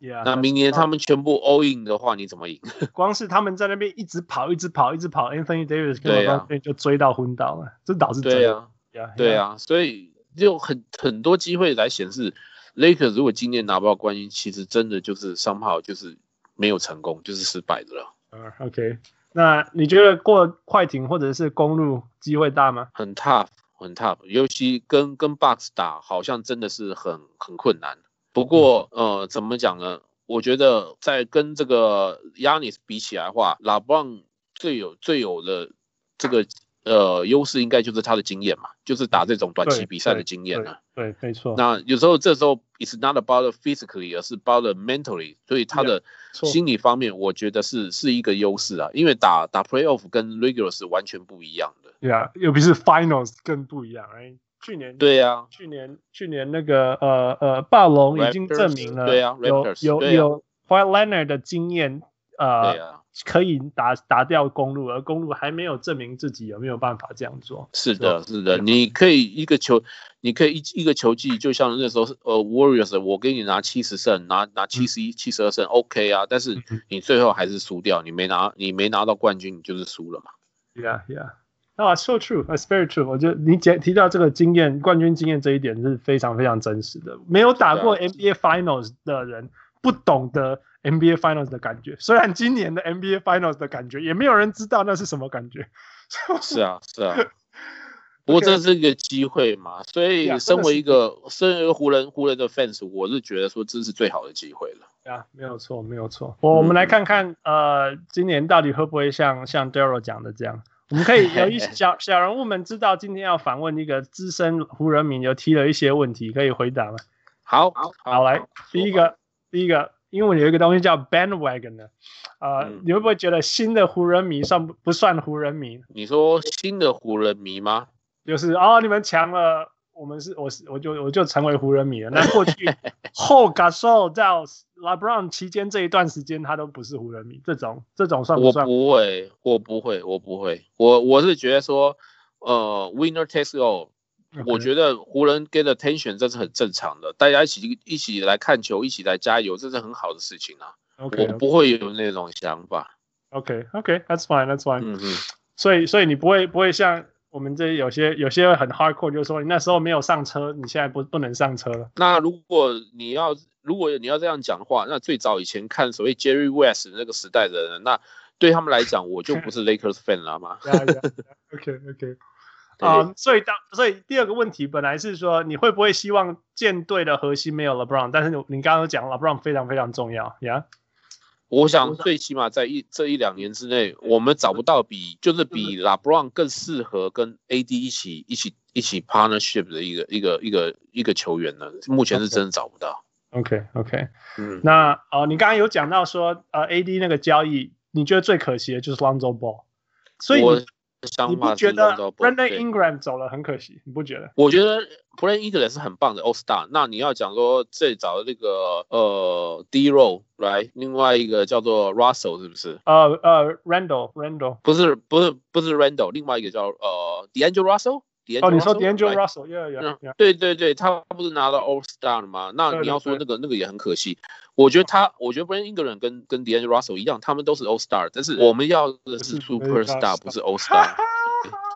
？Yeah, 那明年他们全部 all in 的话，你怎么赢？光是他们在那边一直跑，一直跑，一直跑，Anthony Davis 就追到昏倒了，这导致对啊对啊.所以就很很多机会来显示，Lakers 如果今年拿不到冠军，其实真的就是 somehow 就是没有成功，就是失败的了。嗯、uh,，OK，那你觉得过快艇或者是公路机会大吗？很 tough，很 tough，尤其跟跟 Bucks 打，好像真的是很很困难。不过，呃，怎么讲呢？我觉得在跟这个 Giannis 比起来的话，LeBron 最有最有的这个呃优势，应该就是他的经验嘛，就是打这种短期比赛的经验啊。对，没错。那有时候这时候 it's not about physically，而是 about mentally，所以他的心理方面，我觉得是是一个优势啊。因为打打 playoff 跟 regular 是完全不一样的。对啊，尤其是 finals 更不一样，哎。去年对呀、啊，去年去年那个呃呃霸龙已经证明了对呀、啊，有有有 Kawhi Leonard 的经验，呃，啊、可以打打掉公路，而公路还没有证明自己有没有办法这样做。是的，是的，你可以一个球，你可以一一个球季，就像那时候呃 Warriors，我给你拿七十胜，拿拿七十一、七十二胜，OK 啊，但是你最后还是输掉，你没拿你没拿到冠军，你就是输了嘛。Yeah, yeah. 啊、oh,，so true，that's very true。我觉得你讲提到这个经验，冠军经验这一点是非常非常真实的。没有打过 NBA Finals 的人不懂得 NBA Finals 的感觉。虽然今年的 NBA Finals 的感觉，也没有人知道那是什么感觉。是啊，是啊。不过这是一个机会嘛，所以身为一个身为一个湖人湖人的 fans，我是觉得说这是最好的机会了。啊，没有错，没有错。我我们来看看，呃，今年到底会不会像像 Daryl 讲的这样。我们可以 有一些小小人物们知道今天要访问一个资深湖人迷，有提了一些问题，可以回答吗？好，好，好，来，第一个，第一个，因为有一个东西叫 bandwagon 的，呃、嗯，你会不会觉得新的湖人迷算不不算湖人迷？你说新的湖人迷吗？就是哦，你们强了。我们是，我是，我就我就成为湖人迷了。那过去 后 Gasol 在 LeBron 期间这一段时间，他都不是湖人迷。这种这种算不算？我不会，我不会，我不会。我我是觉得说，呃，Winner takes all。我觉得湖人 get attention 这是很正常的，大家一起一起来看球，一起来加油，这是很好的事情啊。Okay. 我不会有那种想法。OK，OK，That's fine，That's fine。嗯嗯。所以所以你不会不会像。我们这有些有些很 hardcore，就是说你那时候没有上车，你现在不不能上车了。那如果你要如果你要这样讲的话，那最早以前看所谓 Jerry West 那个时代的人，那对他们来讲，我就不是 Lakers fan 了嘛。yeah, yeah, yeah. OK OK。啊，所以当所以第二个问题本来是说你会不会希望舰队的核心没有 LeBron，但是你你刚刚讲 LeBron 非常非常重要，Yeah。我想最起码在一这一两年之内，我们找不到比就是比 LeBron 更适合跟 AD 一起一起一起 partnership 的一个一个一个一个球员呢。目前是真的找不到。OK OK，嗯，那哦、呃，你刚刚有讲到说呃 AD 那个交易，你觉得最可惜的就是 Lonzo Ball，所以你不觉得 Brandon Ingram 走了很可惜？你不觉得？我觉得 Brandon Ingram 是很棒的 All Star。那你要讲说最早的那个呃 D Row 来，另外一个叫做 Russell 是不是？呃呃 Randall Randall 不是不是不是 Randall，另外一个叫呃 D'Angelo Russell。哦，你说 D'Angelo yeah。对对对，他不是拿到 All Star 了吗？那你要说那个那个也很可惜。我觉得他，我觉得 Brandon Ingram 跟跟 D'Angelo Russell 一样，他们都是 All Star，但是我们要的是是 Super Star，Star 不是 All Star。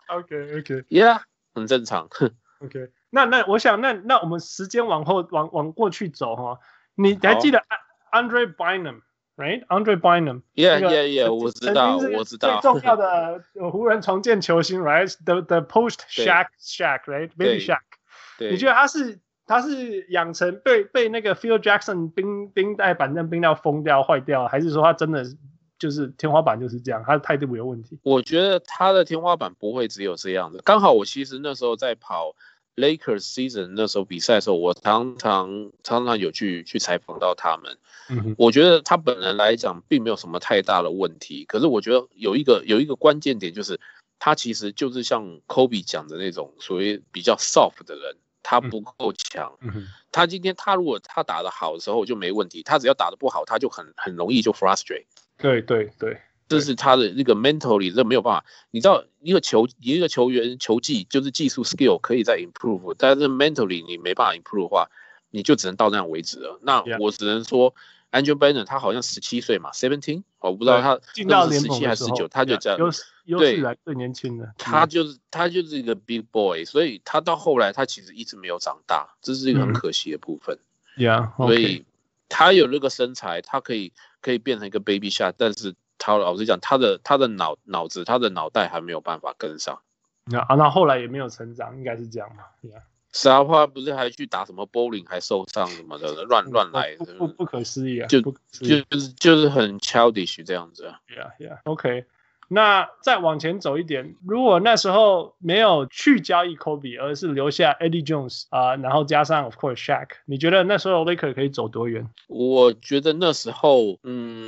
OK OK Yeah，很正常。OK，那那我想那那我们时间往后往往过去走哈，你还记得 Andre Bynum，right？Andre Bynum。Yeah, yeah, yeah，我知道我知道。最重要的湖人重建球星，right？The the post Shaq Shaq，right？Baby Shaq。对，你觉得他是他是养成被被那个 Phil Jackson 冰冰袋板凳冰到疯掉坏掉，还是说他真的就是天花板就是这样，他的态度有问题？我觉得他的天花板不会只有这样的。刚好我其实那时候在跑 Lakers season 那时候比赛的时候，我常常常常有去去采访到他们。嗯，我觉得他本人来讲并没有什么太大的问题，可是我觉得有一个有一个关键点就是，他其实就是像 Kobe 讲的那种所谓比较 soft 的人，他不够强。嗯，他今天他如果他打得好的时候就没问题，他只要打得不好，他就很很容易就 frustrate。对对对，这是他的那个 mentally 这没有办法。你知道一个球一个球员球技就是技术 skill 可以再 improve，但是 mentally 你没办法 improve 的话，你就只能到那样为止了。那我只能说。Andrew Bynum 他好像十七岁嘛，seventeen，我不知道他进到联十七还是十九，他就这样，有有史以来最年轻的，他就是他就是一个 big boy，所以他到后来他其实一直没有长大，这是一个很可惜的部分。嗯、Yeah. 所以他有那个身材，他可以可以变成一个 baby shot，但是他老实讲，他的他的脑脑子，他的脑袋还没有办法跟上。那啊，那后来也没有成长，应该是这样嘛？Yeah。沙花不是还去打什么 bowling 还受伤什么的，乱乱来的，不不不可思议啊！就就就是就是很 childish 这样子啊。Yeah yeah OK。那再往前走一点，如果那时候没有去交易 Kobe，而是留下 Eddie Jones 啊、呃，然后加上 Of course Shaq，你觉得那时候 Lakers 可以走多远？我觉得那时候，嗯，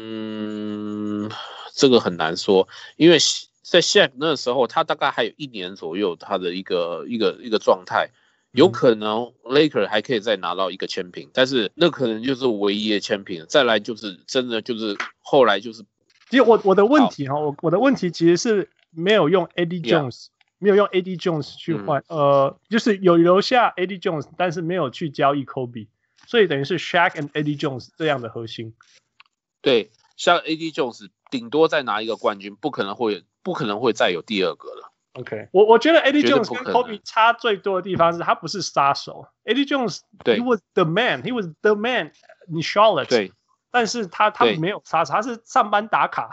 这个很难说，因为在 Shaq 那时候，他大概还有一年左右他的一个一个一个状态。有可能 Laker 还可以再拿到一个签平，但是那可能就是唯一的签平。再来就是真的就是后来就是，其实我我的问题哈，我我的问题其实是没有用 Eddie Jones，Yeah. 没有用 Eddie Jones 去换，嗯、呃，就是有留下 Eddie Jones，但是没有去交易 Kobe，所以等于是 Shaq and Eddie Jones 这样的核心。对，像 Eddie Jones 顶多再拿一个冠军，不可能会不可能会再有第二个了。OK，我我觉得 Eddie Jones 跟 Kobe 差最多的地方是他不是杀手。Eddie Jones，对，he was the man，he was the man in Charlotte。对，但是他他没有杀手，他是上班打卡，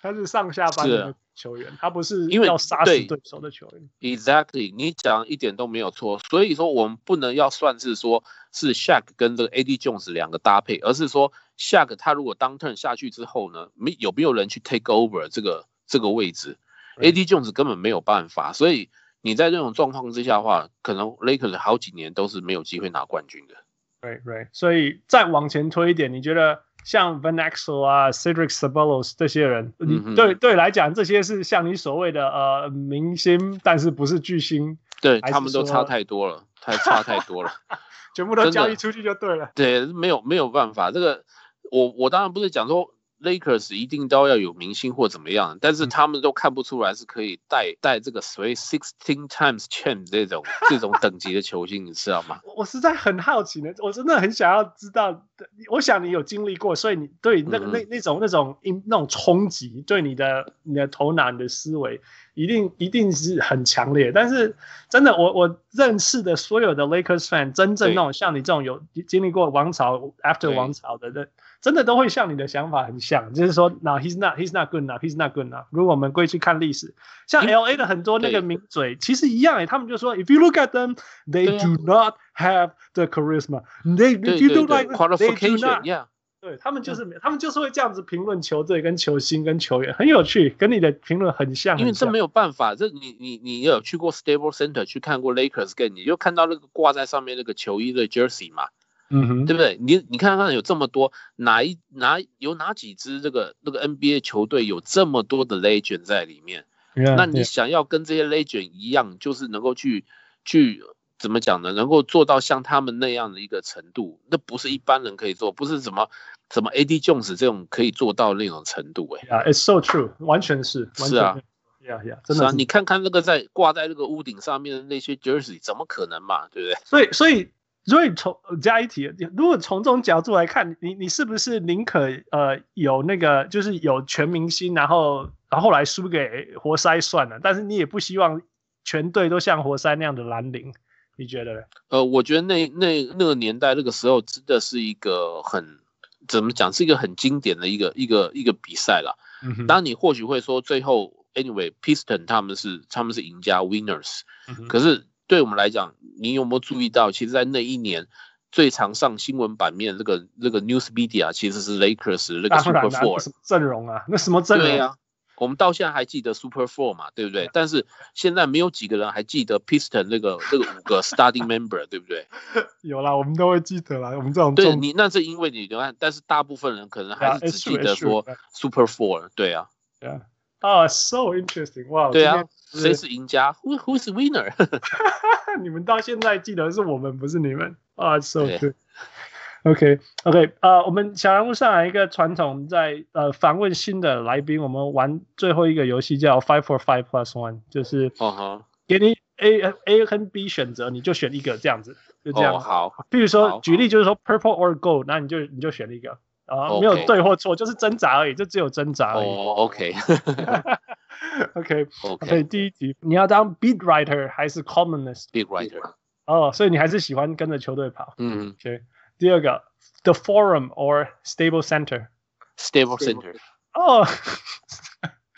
他是上下班的球员，他不是因为要杀死对手的球员。Exactly，你讲一点都没有错。所以说我们不能要算是说是 Shaq 跟这个 Eddie Jones 两个搭配，而是说 Shaq 他如果当 turn 下去之后呢，没有没有人去 take over 这个这个位置。AD Jones 根本没有办法，所以你在这种状况之下的话，可能 Lakers 好几年都是没有机会拿冠军的。对对，所以再往前推一点，你觉得像 Van Exel 啊、Cedric Sabalos 这些人，你对对来讲，这些是像你所谓的呃明星，但是不是巨星？对他们都差太多了，太 差太多了，全部都交易出去就对了。对，没有没有办法，这个我我当然不是讲说。Lakers 一定都要有明星或怎么样，但是他们都看不出来是可以带带这个所谓 sixteen times champ 这种 这种等级的球星，你知道吗？我实在很好奇呢，我真的很想要知道。我想你有经历过，所以你对那个、嗯、那那种那种那种冲击，对你的你的头脑、你的思维，一定一定是很强烈。但是真的，我我认识的所有的 Lakers fan，真正那种像你这种有经历过王朝 after 王朝的人。真的都会像你的想法很像，就是说，No, he's not, he's not good enough, he's not good enough。如果我们归去看历史，像 LA 的很多那个名嘴，其实一样诶，他们就说，If you look at them, they do not have the charisma. They, if you do like, they do not. Yeah. 对，他们就是，他们就是会这样子评论球队跟球星跟球员，很有趣，跟你的评论很像。因为这没有办法，这你你你有去过 Staples Center 去看过 Lakers game，你就看到那个挂在上面那个球衣的 Jersey 嘛。嗯哼，对不对？你你看看有这么多，哪一哪有哪几支这个那个 NBA 球队有这么多的 legend 在里面？Yeah, 那你想要跟这些 legend 一样，就是能够去去怎么讲呢？能够做到像他们那样的一个程度，那不是一般人可以做，不是什么什么 AD Jones 这种可以做到那种程度哎、欸。Yeah, it's so true，完全是。完全是啊。Yeah, yeah，真的是。是啊，你看看那个在挂在那个屋顶上面的那些 jersey，怎么可能嘛？对不对？所以，所以。所以从加一题，如果从这种角度来看，你你是不是宁可呃有那个就是有全明星，然后然后来输给活塞算了，但是你也不希望全队都像活塞那样的蓝领，你觉得呢？呃，我觉得那那那个年代那个时候真的是一个很怎么讲，是一个很经典的一个一个一个比赛啦。嗯哼。当然你或许会说最后 anyway Piston 他们是他们是赢家 winners，嗯。可是。对我们来讲，你有没有注意到，其实，在那一年最常上新闻版面这个这个 news media 其实是 Lakers 那个 Super Four 阵容啊，那什么阵容？对呀、啊，我们到现在还记得 Super Four 嘛，对不对？但是现在没有几个人还记得 Piston 那个那个五个 starting member，对不对？有啦，我们都会记得啦。我们这种对你那是因为你看，但是大部分人可能还是只记得说 Super Four，对啊。对啊。啊，so interesting！哇，对啊，谁是赢家？Who Who is winner？你们到现在记得是我们，不是你们啊，so good。OK OK，呃，我们小人物上来一个传统，在呃访问新的来宾，我们玩最后一个游戏叫 Five for Five Plus One，就是给你 A A 和 B 选择，你就选一个这样子，就这样。Oh, 好。比如说举例就是说 Purple or Gold，那你就你就选一个。啊，uh, Okay. 没有对或错，就是挣扎而已，就只有挣扎而已。哦，OK，OK，OK。所以第一题，你要当 beat writer 还是 columnist？beat writer。哦，所以你还是喜欢跟着球队跑。嗯，OK。第二个，the forum or stable center？Stable center。哦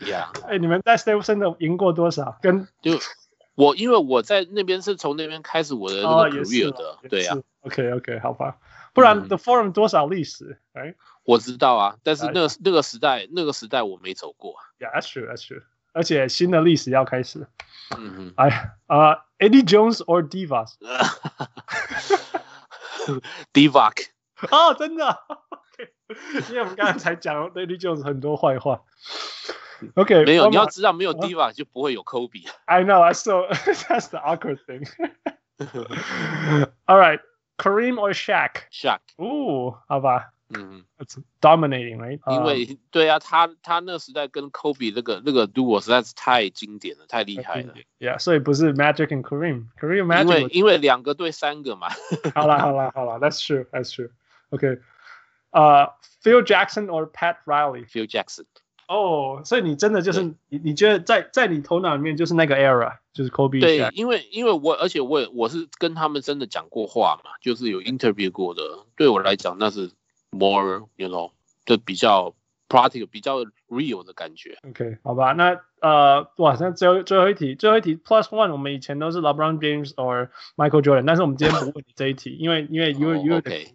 ，Yeah。哎，你们在 stable center 赢过多少？跟就我，因为我在那边是从那边开始我的那个 career 的，哦、对呀、啊。OK，OK，好吧。不然，The Forum 多少历史？哎，我知道啊，但是那个那个时代，那个时代我没走过。Yeah, that's true, that's true. 而且新的历史要开始。嗯哼。哎啊，Eddie Jones or Divac？Divac。哦，真的。OK，因为我们刚才才讲 Eddie Jones 很多坏话。OK，没有，你要知道，没有 Divac 就不会有 Kobe。I know, I saw. That's the awkward thing. All right. Kareem or Shaq？Shaq。哦，好吧。嗯，It's dominating，right？因为对啊，他他那个时代跟 Kobe 那个那个 duo 实在是太经典了，太厉害了。Yeah，所以不是 Magic and Kareem，Kareem Magic。因为因为两个对三个嘛。好了好了好了，That's true，That's true。OK，呃，Phil Jackson or Pat Riley？Phil Jackson。 哦，所以你真的就是你你觉得在在你头脑里面就是那个 era。就是 Kobe。对，因为因为我而且我也我是跟他们真的讲过话嘛，就是有 interview 过的。对我来讲，那是 more，you know，就比较 practical，比较 real 的感觉。OK，好吧，那呃，哇，那最后最后一题，最后一题 plus one，我们以前都是 LeBron James or Michael Jordan，但是我们今天不问你这一题，因为因为因为因为，OK，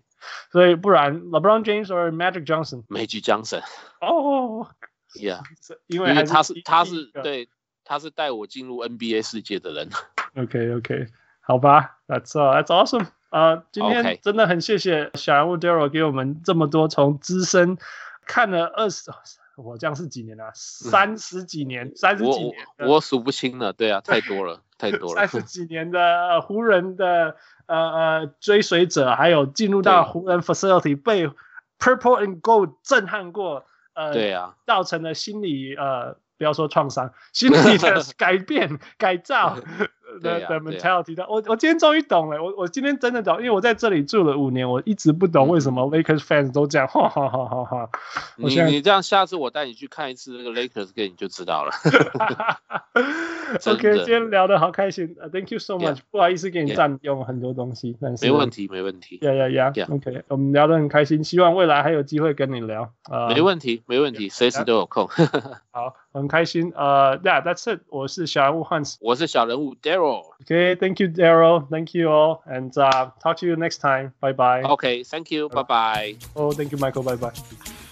所以不然 LeBron James or Magic Johnson？Magic Johnson。哦，Yeah，因为他是他是对。他是带我进入 NBA 世界的人。OK OK，好吧，That's That's awesome。啊，今天真的很谢谢小人物 Daryl 给我们这么多，从资深看了二十，我这样是几年啊？三十几年，三十几年，我数不清了。对啊，太多了，太多了。三十几年的湖人的呃呃追随者，还有进入到湖人 facility 被 Purple and Gold 震撼过，呃，对啊，造成了心理呃。不要说创伤，心理的 改变、改造的的 mentality 的，我我今天终于懂了，我我今天真的懂，因为我在这里住了五年，我一直不懂为什么 Lakers fans 都这样，哈哈哈哈哈。你你这样，下次我带你去看一次那个 Lakers game 你就知道了。OK，今天聊得好开心，Thank you so much，不好意思给你占用很多东西，但是没问题，没问题。Yeah yeah yeah，OK，我们聊得很开心，希望未来还有机会跟你聊。啊没问题，没问题，随时都有空。好。很开心，呃、uh,，Yeah，that's it。我是小人物 Hans，我是小人物 Daryl。OK，Thank、okay, you Daryl，Thank you all，and、uh, talk to you next time，bye bye。OK，Thank you，拜拜。哦，Thank you Michael，拜拜。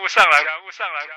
物上篮，小人物上来，人物上来。